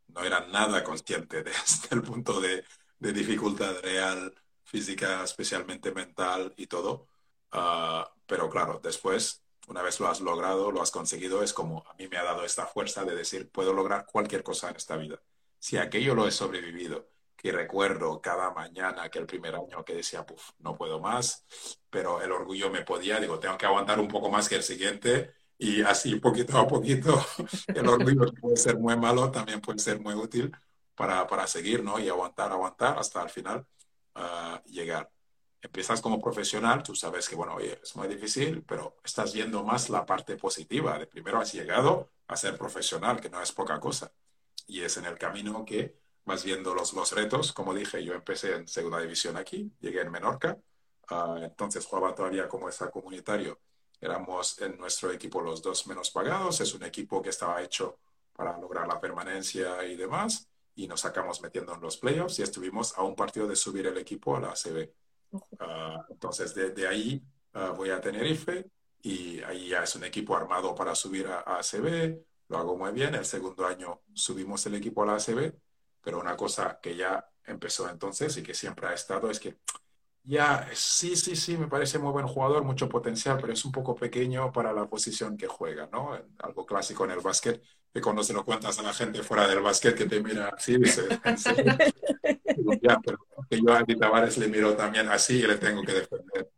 S3: No era nada consciente desde el punto de, dificultad real, física, especialmente mental y todo. Ah, pero claro, después, una vez lo has logrado, lo has conseguido, es como a mí me ha dado esta fuerza de decir, puedo lograr cualquier cosa en esta vida. Si aquello lo he sobrevivido, que recuerdo cada mañana que el primer año que decía, Puf, no puedo más, pero el orgullo me podía, digo, tengo que aguantar un poco más que el siguiente y así poquito a poquito el orgullo puede ser muy malo, también puede ser muy útil para, para seguir, ¿no? Y aguantar, aguantar hasta el final llegar. Empiezas como profesional, tú sabes que, bueno, oye, es muy difícil, pero estás viendo más la parte positiva. De primero has llegado a ser profesional, que no es poca cosa. Y es en el camino que vas viendo los, los retos. Como dije, yo empecé en segunda división aquí, llegué en Menorca, uh, entonces jugaba todavía como esa comunitario Éramos en nuestro equipo los dos menos pagados. Es un equipo que estaba hecho para lograr la permanencia y demás. Y nos sacamos metiendo en los playoffs y estuvimos a un partido de subir el equipo a la ACB. Ah, entonces, de, ahí ah, voy a Tenerife y ahí ya es un equipo armado para subir a, a ACB. Lo hago muy bien. El segundo año subimos el equipo a la ACB. Pero una cosa que ya empezó entonces y que siempre ha estado es que ya, sí, sí, sí, me parece muy buen jugador, mucho potencial, pero es un poco pequeño para la posición que juega, ¿no? Algo clásico en el básquet, que cuando se lo cuentas a la gente fuera del básquet que te mira así, dice, ya, pero que yo a Andy Tavares le miro también así y le tengo que defender.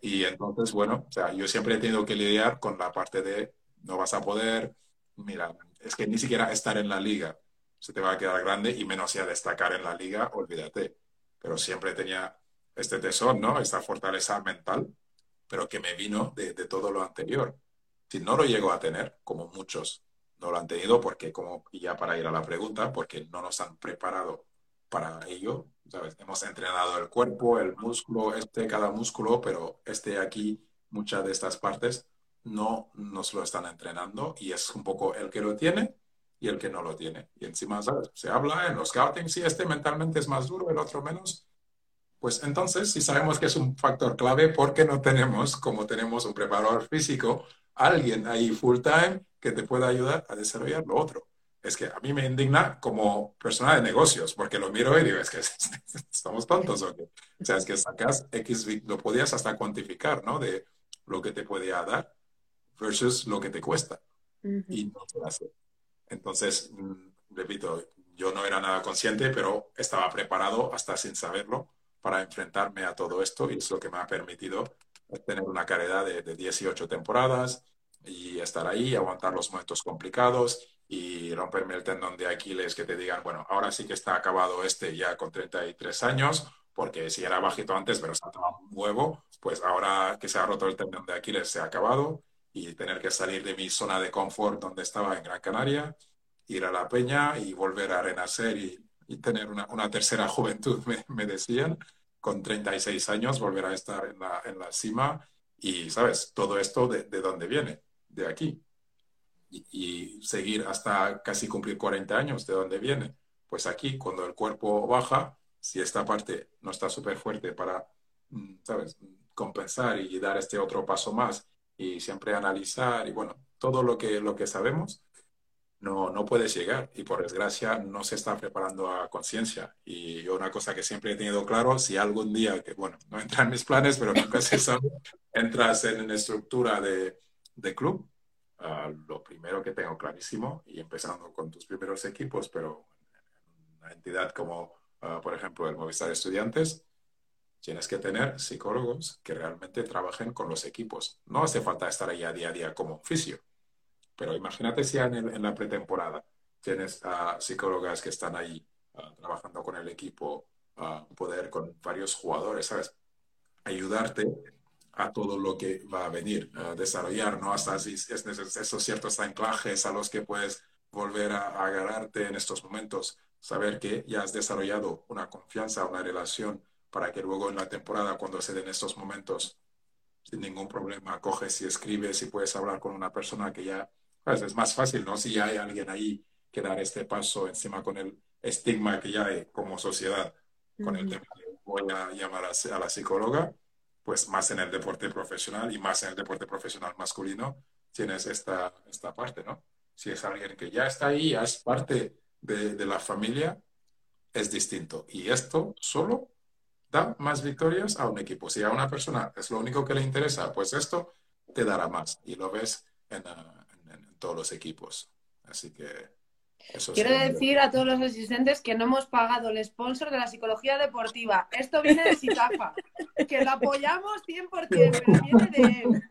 S3: Y entonces, bueno, o sea, yo siempre he tenido que lidiar con la parte de no vas a poder, mira, es que ni siquiera estar en la liga se te va a quedar grande y menos ya destacar en la liga, olvídate. Pero siempre tenía este tesoro, ¿no? Esta fortaleza mental, pero que me vino de, todo lo anterior. si no lo llego a tener, como muchos no lo han tenido, porque como ya para ir a la pregunta, porque no nos han preparado para ello, ¿sabes? Hemos entrenado el cuerpo, el músculo, este, cada músculo, pero este aquí, muchas de estas partes no nos lo están entrenando y es un poco el que lo tiene y el que no lo tiene. Y encima, ¿sabes? Se habla en los scouting, si este mentalmente es más duro, el otro menos. Pues entonces, si sabemos que es un factor clave, ¿por qué no tenemos, como tenemos un preparador físico, alguien ahí full time que te pueda ayudar a desarrollar lo otro? Es que a mí me indigna como persona de negocios, porque lo miro y digo, es que estamos tontos o qué. O sea, es que sacas X, lo podías hasta cuantificar, ¿no? De lo que te podía dar versus lo que te cuesta. Y no se hace. Entonces, mm, repito, yo no era nada consciente, pero estaba preparado hasta sin saberlo para enfrentarme a todo esto y es lo que me ha permitido tener una carrera de, de 18 temporadas y estar ahí, aguantar los momentos complicados y romperme el tendón de Aquiles que te digan, bueno, ahora sí que está acabado este ya con 33 años, porque si era bajito antes, pero saltaba un huevo, pues ahora que se ha roto el tendón de Aquiles se ha acabado y tener que salir de mi zona de confort donde estaba en Gran Canaria, ir a la peña y volver a renacer y, tener una, una, tercera juventud, me, decían, con 36 años, volver a estar en la, en la cima y, ¿sabes? Todo esto de, de dónde viene, de aquí. Y, y, seguir hasta casi cumplir 40 años, ¿de dónde viene? Pues aquí, cuando el cuerpo baja, si esta parte no está súper fuerte para, mm, ¿sabes? Compensar y dar este otro paso más y siempre analizar y bueno, todo lo que, lo que sabemos, no, no puedes llegar y por desgracia no se está preparando a conciencia. Y yo una cosa que siempre he tenido claro, si algún día, que bueno, no entra en mis planes, pero nunca se sabe, entras en una estructura de, de club, uh, lo primero que tengo clarísimo, y empezando con tus primeros equipos, pero una entidad como, uh, por ejemplo, el Movistar Estudiantes, tienes que tener psicólogos que realmente trabajen con los equipos. No hace falta estar ahí a día a día como fisio, pero imagínate si en, en la pretemporada tienes a psicólogas que están ahí uh, trabajando con el equipo, uh, poder con varios jugadores, ¿sabes? Ayudarte a todo lo que va a venir, a desarrollar, ¿no? Hasta si es, esos ciertos anclajes a los que puedes volver a, a agarrarte en estos momentos, saber que ya has desarrollado una confianza, una relación para que luego en la temporada, cuando se den estos momentos, sin ningún problema, coges y escribes y puedes hablar con una persona que ya, pues es más fácil, ¿no? Si ya hay alguien ahí que dar este paso encima con el estigma que ya hay como sociedad, con el tema de voy a llamar a, la psicóloga, pues más en el deporte profesional y más en el deporte profesional masculino, tienes esta, esta parte, ¿no? Si es alguien que ya está ahí, ya es parte de, de la familia, es distinto. Y esto solo da más victorias a un equipo. Si a una persona es lo único que le interesa, pues esto te dará más. Y lo ves en, en, todos los equipos. Así que eso
S2: Quiero decir a todos los asistentes que no hemos pagado el sponsor de la psicología deportiva. Esto viene de Sitafa, que lo apoyamos 100%, pero viene de él.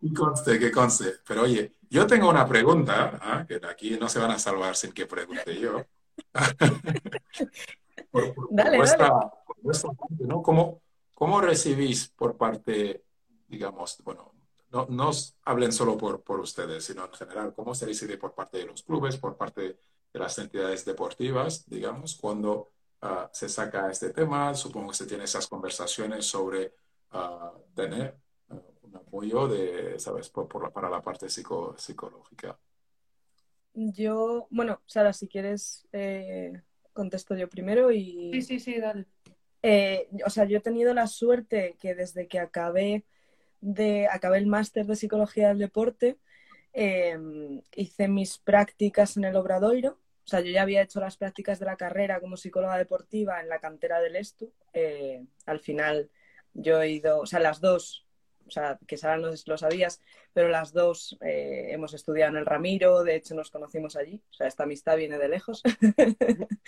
S3: Que conste, que conste. Pero oye, yo tengo una pregunta, ¿ah? que aquí no se van a salvar sin que pregunte yo. por,
S1: dale, dale.
S3: ¿no? ¿Cómo, ¿Cómo recibís por parte, digamos, bueno, no, no hablen solo por, por ustedes, sino en general, cómo se recibe por parte de los clubes, por parte de las entidades deportivas, digamos, cuando uh, se saca este tema? Supongo que se tiene esas conversaciones sobre uh, tener uh, un apoyo de, ¿sabes?, por, por, para la parte psico, psicológica.
S1: Yo, bueno, Sara, si quieres, eh, contesto yo primero y...
S2: Sí, sí, sí, dale.
S1: Eh, o sea, yo he tenido la suerte que desde que acabé, acabé el máster de psicología del deporte, eh, hice mis prácticas en el Obradoiro. O sea, yo ya había hecho las prácticas de la carrera como psicóloga deportiva en la cantera del Estu. Eh, al final yo he ido, o sea, las dos, o sea, que Sara no lo sabías, pero las dos eh, hemos estudiado en el Ramiro, de hecho nos conocimos allí, o sea, esta amistad viene de lejos.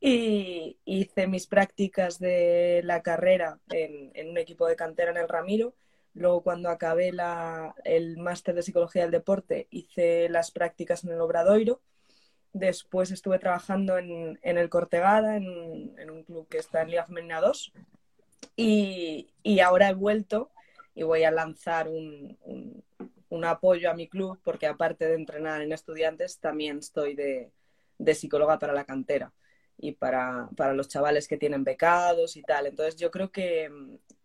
S1: y hice mis prácticas de la carrera en, un equipo de cantera en el Ramiro. Luego, cuando acabé la, el máster de psicología del deporte, hice las prácticas en el Obradoiro. Después estuve trabajando en, en el Cortegada, en, en, un club que está en Liga Femenina 2. Y, y, ahora he vuelto y voy a lanzar un, un, un apoyo a mi club, porque aparte de entrenar en estudiantes, también estoy de, psicóloga para la cantera y para, los chavales que tienen becados y tal. Entonces yo creo que,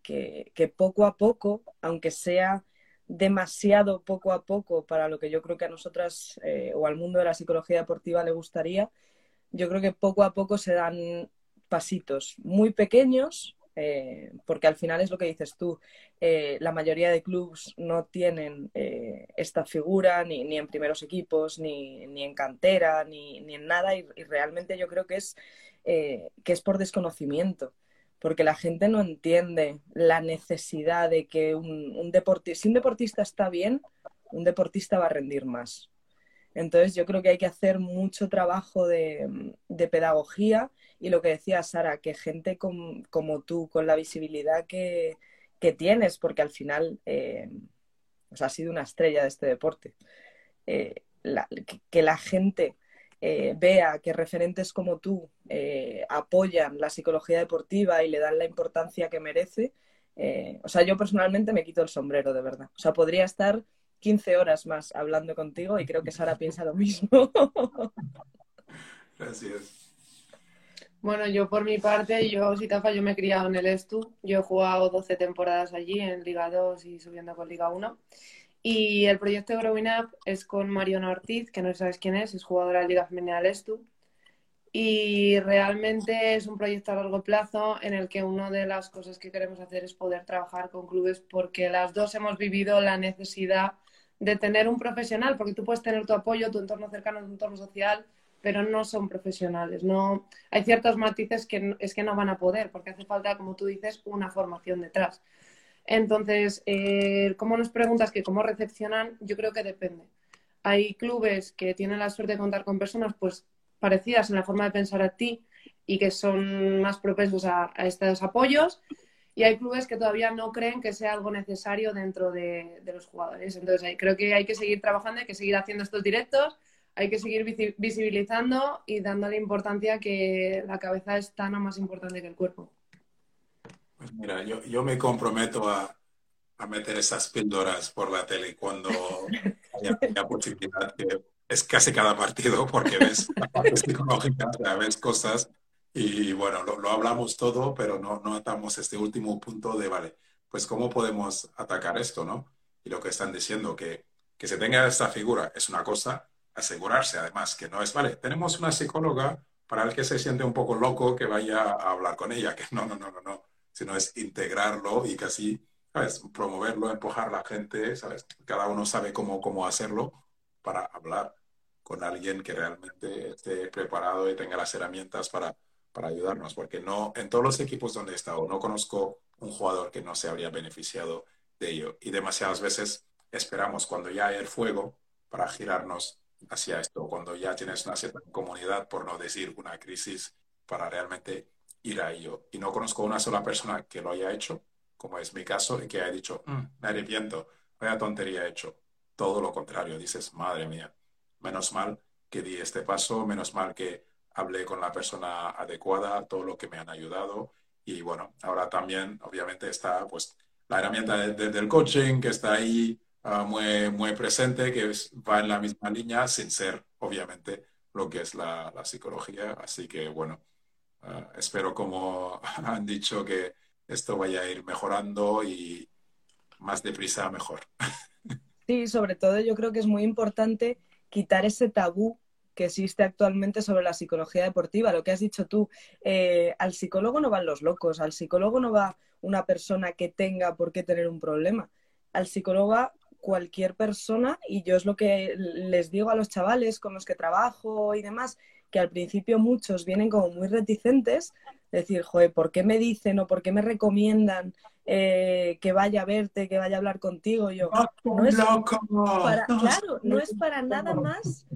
S1: que, poco a poco, aunque sea demasiado poco a poco para lo que yo creo que a nosotras eh, o al mundo de la psicología deportiva le gustaría, yo creo que poco a poco se dan pasitos muy pequeños, eh, porque al final es lo que dices tú, eh, la mayoría de clubes no tienen esta figura ni, en primeros equipos, ni, en cantera, ni, en nada, y, realmente yo creo que es, que es por desconocimiento, porque la gente no entiende la necesidad de que un, un deportista, si un deportista está bien, un deportista va a rendir más. Entonces yo creo que hay que hacer mucho trabajo de, pedagogía y lo que decía Sara, que gente como tú, con la visibilidad que, tienes, porque al final eh, has sido una estrella de este deporte, eh, que, la gente eh, vea que referentes como tú apoyan la psicología deportiva y le dan la importancia que merece. o sea, yo personalmente me quito el sombrero, de verdad. O sea, podría estar 15 horas más hablando contigo y creo que Sara piensa lo mismo.
S3: Gracias.
S2: Bueno, yo por mi parte, yo, Sitafa, yo me he criado en el Estu. Yo he jugado 12 temporadas allí en Liga 2 y subiendo con Liga 1. Y el proyecto Growing Up es con Mariona Ortiz, que no sabes quién es, es jugadora de Liga Femenina del Estu. Y realmente es un proyecto a largo plazo en el que una de las cosas que queremos hacer es poder trabajar con clubes porque las dos hemos vivido la necesidad de tener un profesional, porque tú puedes tener tu apoyo, tu entorno cercano, tu entorno social, pero no son profesionales. No, hay ciertos matices que es que no van a poder, porque hace falta, como tú dices, una formación detrás. Entonces, eh, ¿cómo nos preguntas que cómo recepcionan? Yo creo que depende. Hay clubes que tienen la suerte de contar con personas pues parecidas en la forma de pensar a ti y que son más propensos a estos apoyos y hay clubes que todavía no creen que sea algo necesario dentro de, los jugadores. Entonces creo que hay que seguir trabajando, hay que seguir haciendo estos directos, hay que seguir visibilizando y dándole importancia que la cabeza es tan o más importante que el cuerpo.
S3: Pues mira, yo, me comprometo a, meter esas píldoras por la tele cuando haya, haya posibilidad, que es casi cada partido, porque ves la parte psicológica, ves cosas y bueno, lo, hablamos todo, pero no, no atamos este último punto de, vale, pues cómo podemos atacar esto, ¿no? Y lo que están diciendo, que, que se tenga esta figura es una cosa, asegurarse además que no es, vale, tenemos una psicóloga para el que se siente un poco loco que vaya a hablar con ella, que no, no, no, no, no, sino es integrarlo y casi, ¿sabes? Promoverlo, empujar a la gente, ¿sabes? Cada uno sabe cómo, cómo hacerlo para hablar con alguien que realmente esté preparado y tenga las herramientas para para ayudarnos, porque no, en todos los equipos donde he estado, no conozco un jugador que no se habría beneficiado de ello. Y demasiadas veces esperamos cuando ya hay el fuego para girarnos hacia esto, cuando ya tienes una cierta comunidad, por no decir una crisis, para realmente ir a ello. Y no conozco una sola persona que lo haya hecho, como es mi caso, y que haya dicho, mm, me arrepiento, vaya tontería he hecho. Todo lo contrario, dices, madre mía, menos mal que di este paso, menos mal que hablé con la persona adecuada, todo lo que me han ayudado. Y bueno, ahora también, obviamente, está pues la herramienta del coaching que está ahí ah, muy, muy presente, que va en la misma línea, sin ser, obviamente, lo que es la, psicología. Así que bueno, ah, espero, como han dicho, que esto vaya a ir mejorando y más deprisa mejor.
S1: Sí, sobre todo yo creo que es muy importante quitar ese tabú que existe actualmente sobre la psicología deportiva. Lo que has dicho tú, eh, al psicólogo no van los locos, al psicólogo no va una persona que tenga por qué tener un problema. Al psicólogo va cualquier persona y yo es lo que les digo a los chavales con los que trabajo y demás, que al principio muchos vienen como muy reticentes, decir, joder, ¿por qué me dicen o por qué me recomiendan eh, que vaya a verte, que vaya a hablar contigo? Yo, no es para, claro, no es para nada más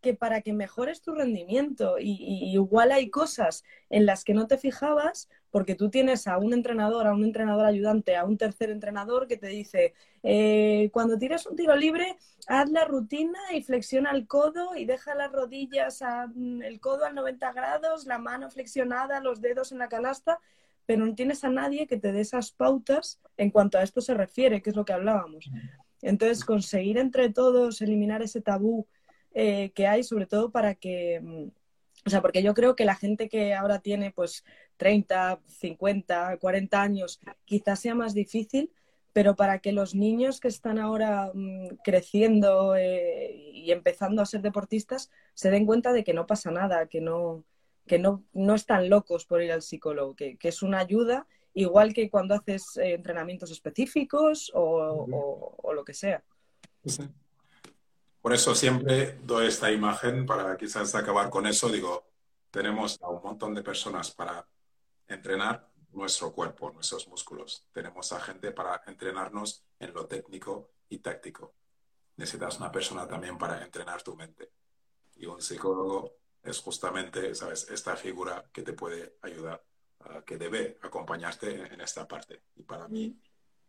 S1: que para que mejores tu rendimiento. Y, igual hay cosas en las que no te fijabas porque tú tienes a un entrenador, a un entrenador ayudante, a un tercer entrenador que te dice, eh, cuando tires un tiro libre, haz la rutina y flexiona el codo y deja las rodillas, mm, el codo a 90 grados, la mano flexionada, los dedos en la canasta, pero no tienes a nadie que te dé esas pautas en cuanto a esto se refiere, que es lo que hablábamos. Entonces, conseguir entre todos eliminar ese tabú eh, que hay, sobre todo para que, mm, o sea, porque yo creo que la gente que ahora tiene pues 30, 50, 40 años, quizás sea más difícil, pero para que los niños que están ahora mm, creciendo eh, y empezando a ser deportistas se den cuenta de que no pasa nada, que no, que no, no están locos por ir al psicólogo, que, es una ayuda, igual que cuando haces eh, entrenamientos específicos o, o, lo que sea.
S3: Por eso siempre doy esta imagen para quizás acabar con eso. Digo, tenemos a un montón de personas para entrenar nuestro cuerpo, nuestros músculos. Tenemos a gente para entrenarnos en lo técnico y táctico. Necesitas una persona también para entrenar tu mente. Y un psicólogo es justamente, ¿sabes?, esta figura que te puede ayudar, que debe acompañarte en, esta parte. Y para mí,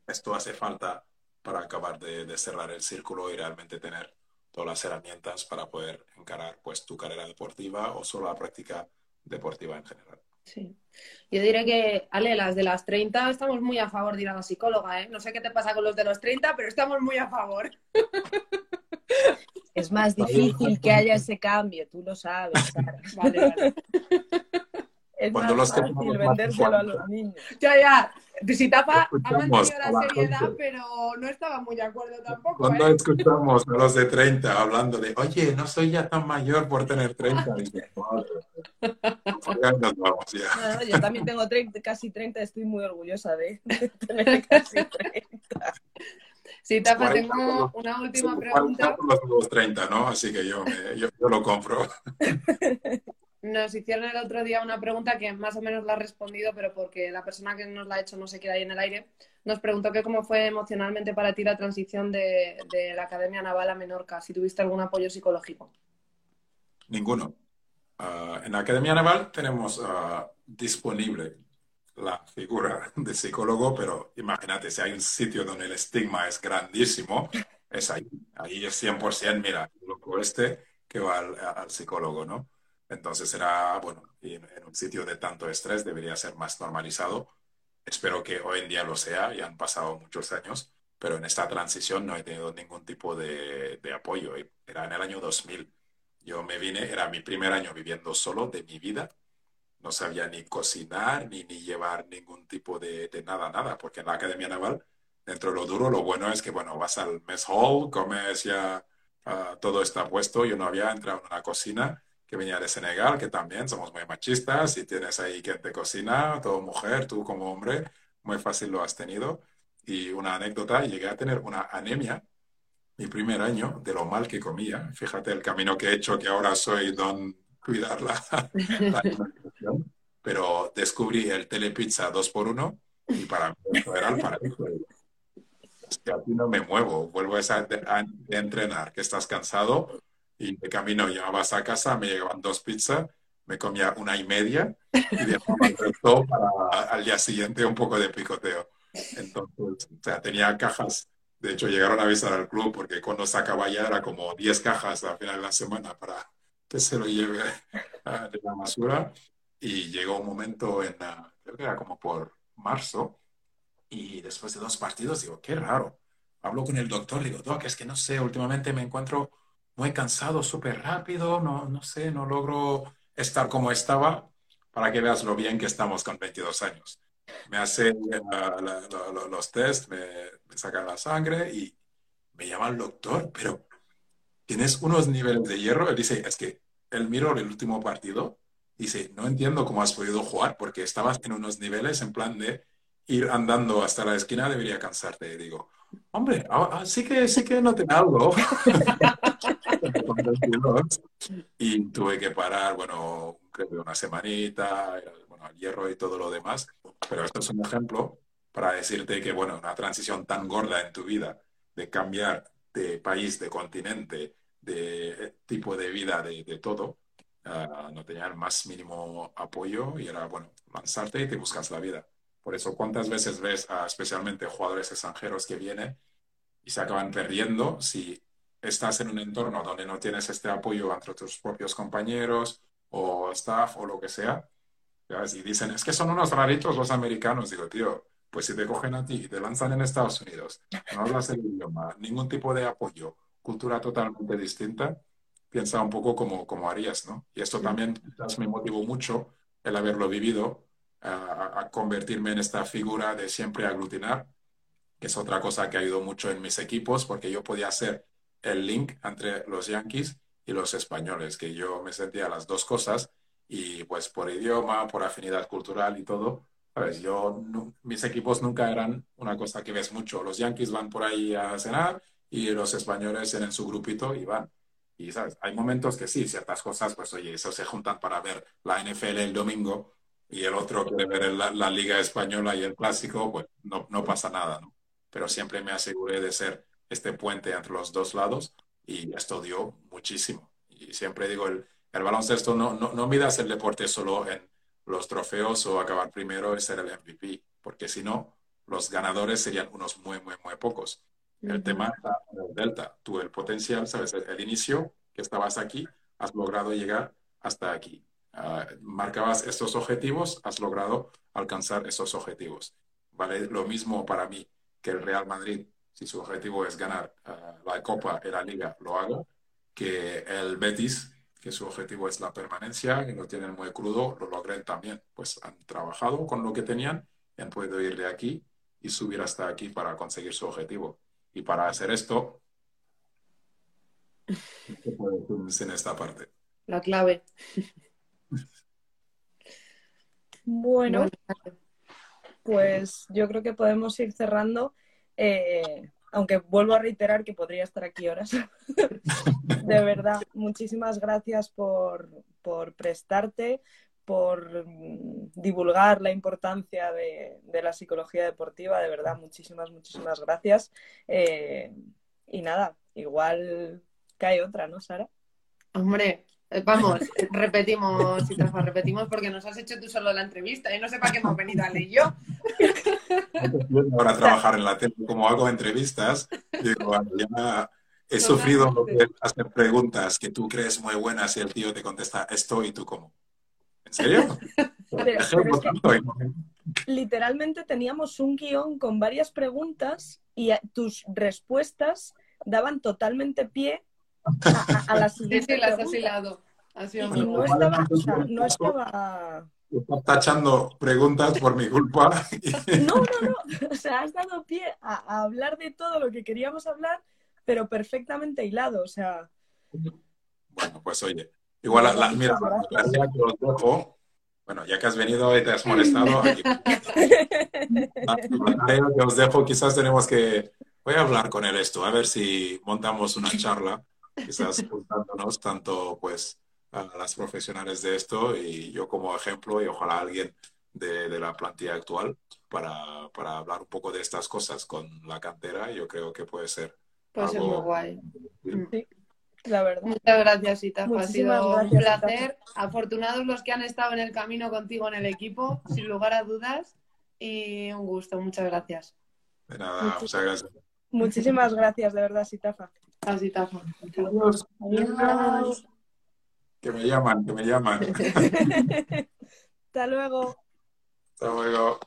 S3: esto hace falta para acabar de, de, cerrar el círculo y realmente tener todas las herramientas para poder encarar pues tu carrera deportiva o solo la práctica deportiva en general.
S2: Sí. Yo diré que, Ale, las de las 30 estamos muy a favor de ir a la psicóloga, ¿eh? No sé qué te pasa con los de los 30, pero estamos muy a favor.
S1: Es más difícil que haya ese cambio, tú lo sabes, Sara. Vale, vale. Es Cuando más fácil vendérselo a los niños.
S2: Ya, ya. Si tapa ha mantenido la seriedad, pero no estaba muy de acuerdo tampoco.
S3: Cuando ¿eh? escuchamos a los de 30 hablando de, oye, no soy ya tan mayor por tener 30.
S1: ya nos vamos ya. yo también tengo 30, casi 30, estoy muy orgullosa de, tener casi 30.
S2: Sí, Tapa, tengo una última pregunta.
S3: Los 30, ¿no? Así que yo, yo, yo lo compro.
S2: nos hicieron el otro día una pregunta que más o menos la ha respondido, pero porque la persona que nos la ha hecho no se queda ahí en el aire. Nos preguntó que cómo fue emocionalmente para ti la transición de, la Academia Naval a Menorca, si tuviste algún apoyo psicológico.
S3: Ninguno. Ah, en la Academia Naval tenemos uh, disponible la figura de psicólogo, pero imagínate, si hay un sitio donde el estigma es grandísimo, es ahí. Ahí es 100%, mira, loco este que va al psicólogo, ¿no? Entonces era, bueno, en, un sitio de tanto estrés debería ser más normalizado. Espero que hoy en día lo sea, ya han pasado muchos años, pero en esta transición no he tenido ningún tipo de, apoyo. Era en el año 2000. Yo me vine, era mi primer año viviendo solo de mi vida. No sabía ni cocinar, ni, ni llevar ningún tipo de, nada, nada, porque en la Academia Naval, dentro de lo duro, lo bueno es que, bueno, vas al mess hall, comes ya, todo está puesto. Yo no había entrado en una cocina que venía de Senegal, que también somos muy machistas y tienes ahí quien te cocina, todo mujer, tú como hombre, muy fácil lo has tenido. Y una anécdota, llegué a tener una anemia mi primer año de lo mal que comía. Fíjate el camino que he hecho, que ahora soy don cuidarla. Pero descubrí el telepizza 2x1 y para mí eso era el paraíso. Es que no me muevo, vuelvo a, a entrenar, que estás cansado, y de camino llevabas a casa, me llegaban dos pizzas, me comía una y media y después todo para al día siguiente un poco de picoteo. Entonces, o sea, tenía cajas. De hecho, llegaron a avisar al club porque cuando sacaba ya era como 10 cajas al final de la semana para que se lo lleve de la basura. Y llegó un momento en, creo que era como por marzo, y después de dos partidos digo, qué raro. Hablo con el doctor, digo, Doc, es que no sé, últimamente me encuentro muy cansado súper rápido, no, no sé, no logro estar como estaba, para que veas lo bien que estamos con 22 años. Me hace los test, me, sacan la sangre y me llama el doctor, pero tienes unos niveles de hierro. Él dice, es que él miró el último partido dice, no entiendo cómo has podido jugar porque estabas en unos niveles en plan de ir andando hasta la esquina debería cansarte. Y digo, hombre, ah, ah, sí que sí que noté algo. y tuve que parar, bueno, creo que una semanita, bueno, al hierro y todo lo demás. Pero esto es un ejemplo para decirte que, bueno, una transición tan gorda en tu vida, de cambiar de país, de continente, de tipo de vida, de, de todo, ah, no tenía el más mínimo apoyo y era, bueno, lanzarte y te buscas la vida. Por eso, ¿cuántas veces ves a especialmente jugadores extranjeros que vienen y se acaban perdiendo si estás en un entorno donde no tienes este apoyo entre tus propios compañeros o staff o lo que sea? Y dicen, es que son unos raritos los americanos. Digo, tío, Pues si te cogen a ti y te lanzan en Estados Unidos, no hablas el idioma, ningún tipo de apoyo, cultura totalmente distinta, piensa un poco como, como harías, ¿no? Y esto también me motivó mucho el haberlo vivido, a, a, convertirme en esta figura de siempre aglutinar, que es otra cosa que ido mucho en mis equipos, porque yo podía hacer el link entre los yankees y los españoles, que yo me sentía las dos cosas y pues por idioma, por afinidad cultural y todo, ¿sabes? Yo, mis equipos nunca eran una cosa que ves mucho. Los yankees van por ahí a cenar y los españoles tienen su grupito y van. Y, ¿sabes? Hay momentos que sí, ciertas cosas, pues oye, eso se juntan para ver la NFL el domingo y el otro quiere ver la, la Liga Española y el Clásico, pues no, no pasa nada, ¿no? Pero siempre me aseguré de ser este puente entre los dos lados y esto dio muchísimo. Y siempre digo, el, el baloncesto no, no, no midas el deporte solo en los trofeos o acabar primero y ser el MVP, porque si no, los ganadores serían unos muy, muy, muy pocos. El tema está el delta. Tú el potencial, sabes, el, inicio que estabas aquí, has logrado llegar hasta aquí. Uh, marcabas estos objetivos, has logrado alcanzar esos objetivos. Vale lo mismo para mí que el Real Madrid si su objetivo es ganar uh, la Copa y la Liga, lo hago, que el Betis, que su objetivo es la permanencia, y lo tienen muy crudo, lo logren también. Pues han trabajado con lo que tenían han podido ir de aquí y subir hasta aquí para conseguir su objetivo. Y para hacer esto, ¿qué puedo decir en esta parte?
S2: La clave.
S1: Bueno, pues yo creo que podemos ir cerrando. Eh, aunque vuelvo a reiterar que podría estar aquí horas. de verdad, muchísimas gracias por, por prestarte, por mm, divulgar la importancia de, de, la psicología deportiva. De verdad, muchísimas, muchísimas gracias. Eh, y nada, igual cae otra, ¿no, Sara?
S2: Hombre, vamos, repetimos, repetimos porque nos has hecho tú solo la entrevista y no sé para qué hemos venido a leer yo.
S3: Ahora trabajar en la tele, como hago entrevistas, digo, ya he sufrido lo que hacer preguntas que tú crees muy buenas y el tío te contesta esto y tú como. ¿En serio?
S1: literalmente teníamos un guion con varias preguntas y tus respuestas daban totalmente pie a, la siguiente.
S2: Sí, las has hilado.
S1: y no estaba, o sea, no estaba...
S3: Estás tachando preguntas por mi culpa.
S1: No, no, no. O sea, has dado pie a, a, hablar de todo lo que queríamos hablar, pero perfectamente hilado. O sea.
S3: Bueno, pues oye, igual, la, la, mira, la que os dejo, bueno, ya que has venido y te has molestado, aquí, la que os dejo, quizás tenemos que. Voy a hablar con él esto, a ver si montamos una charla quizás juntándonos tanto pues a las profesionales de esto y yo como ejemplo y ojalá alguien de, de la plantilla actual para, para, hablar un poco de estas cosas con la cantera, yo creo que puede ser.
S2: Puede ser muy guay.
S1: Sí, la verdad.
S2: Muchas gracias, Itafa. Ha sido gracias, un placer. Itafa. Afortunados los que han estado en el camino contigo en el equipo, sin lugar a dudas. Y un gusto. Muchas gracias.
S3: De nada, muchas gracias.
S1: Muchísimas gracias, de verdad, Sitafa.
S2: Así
S3: Adiós. Adiós. Que me llaman, que me llaman.
S1: Hasta luego.
S3: Hasta luego.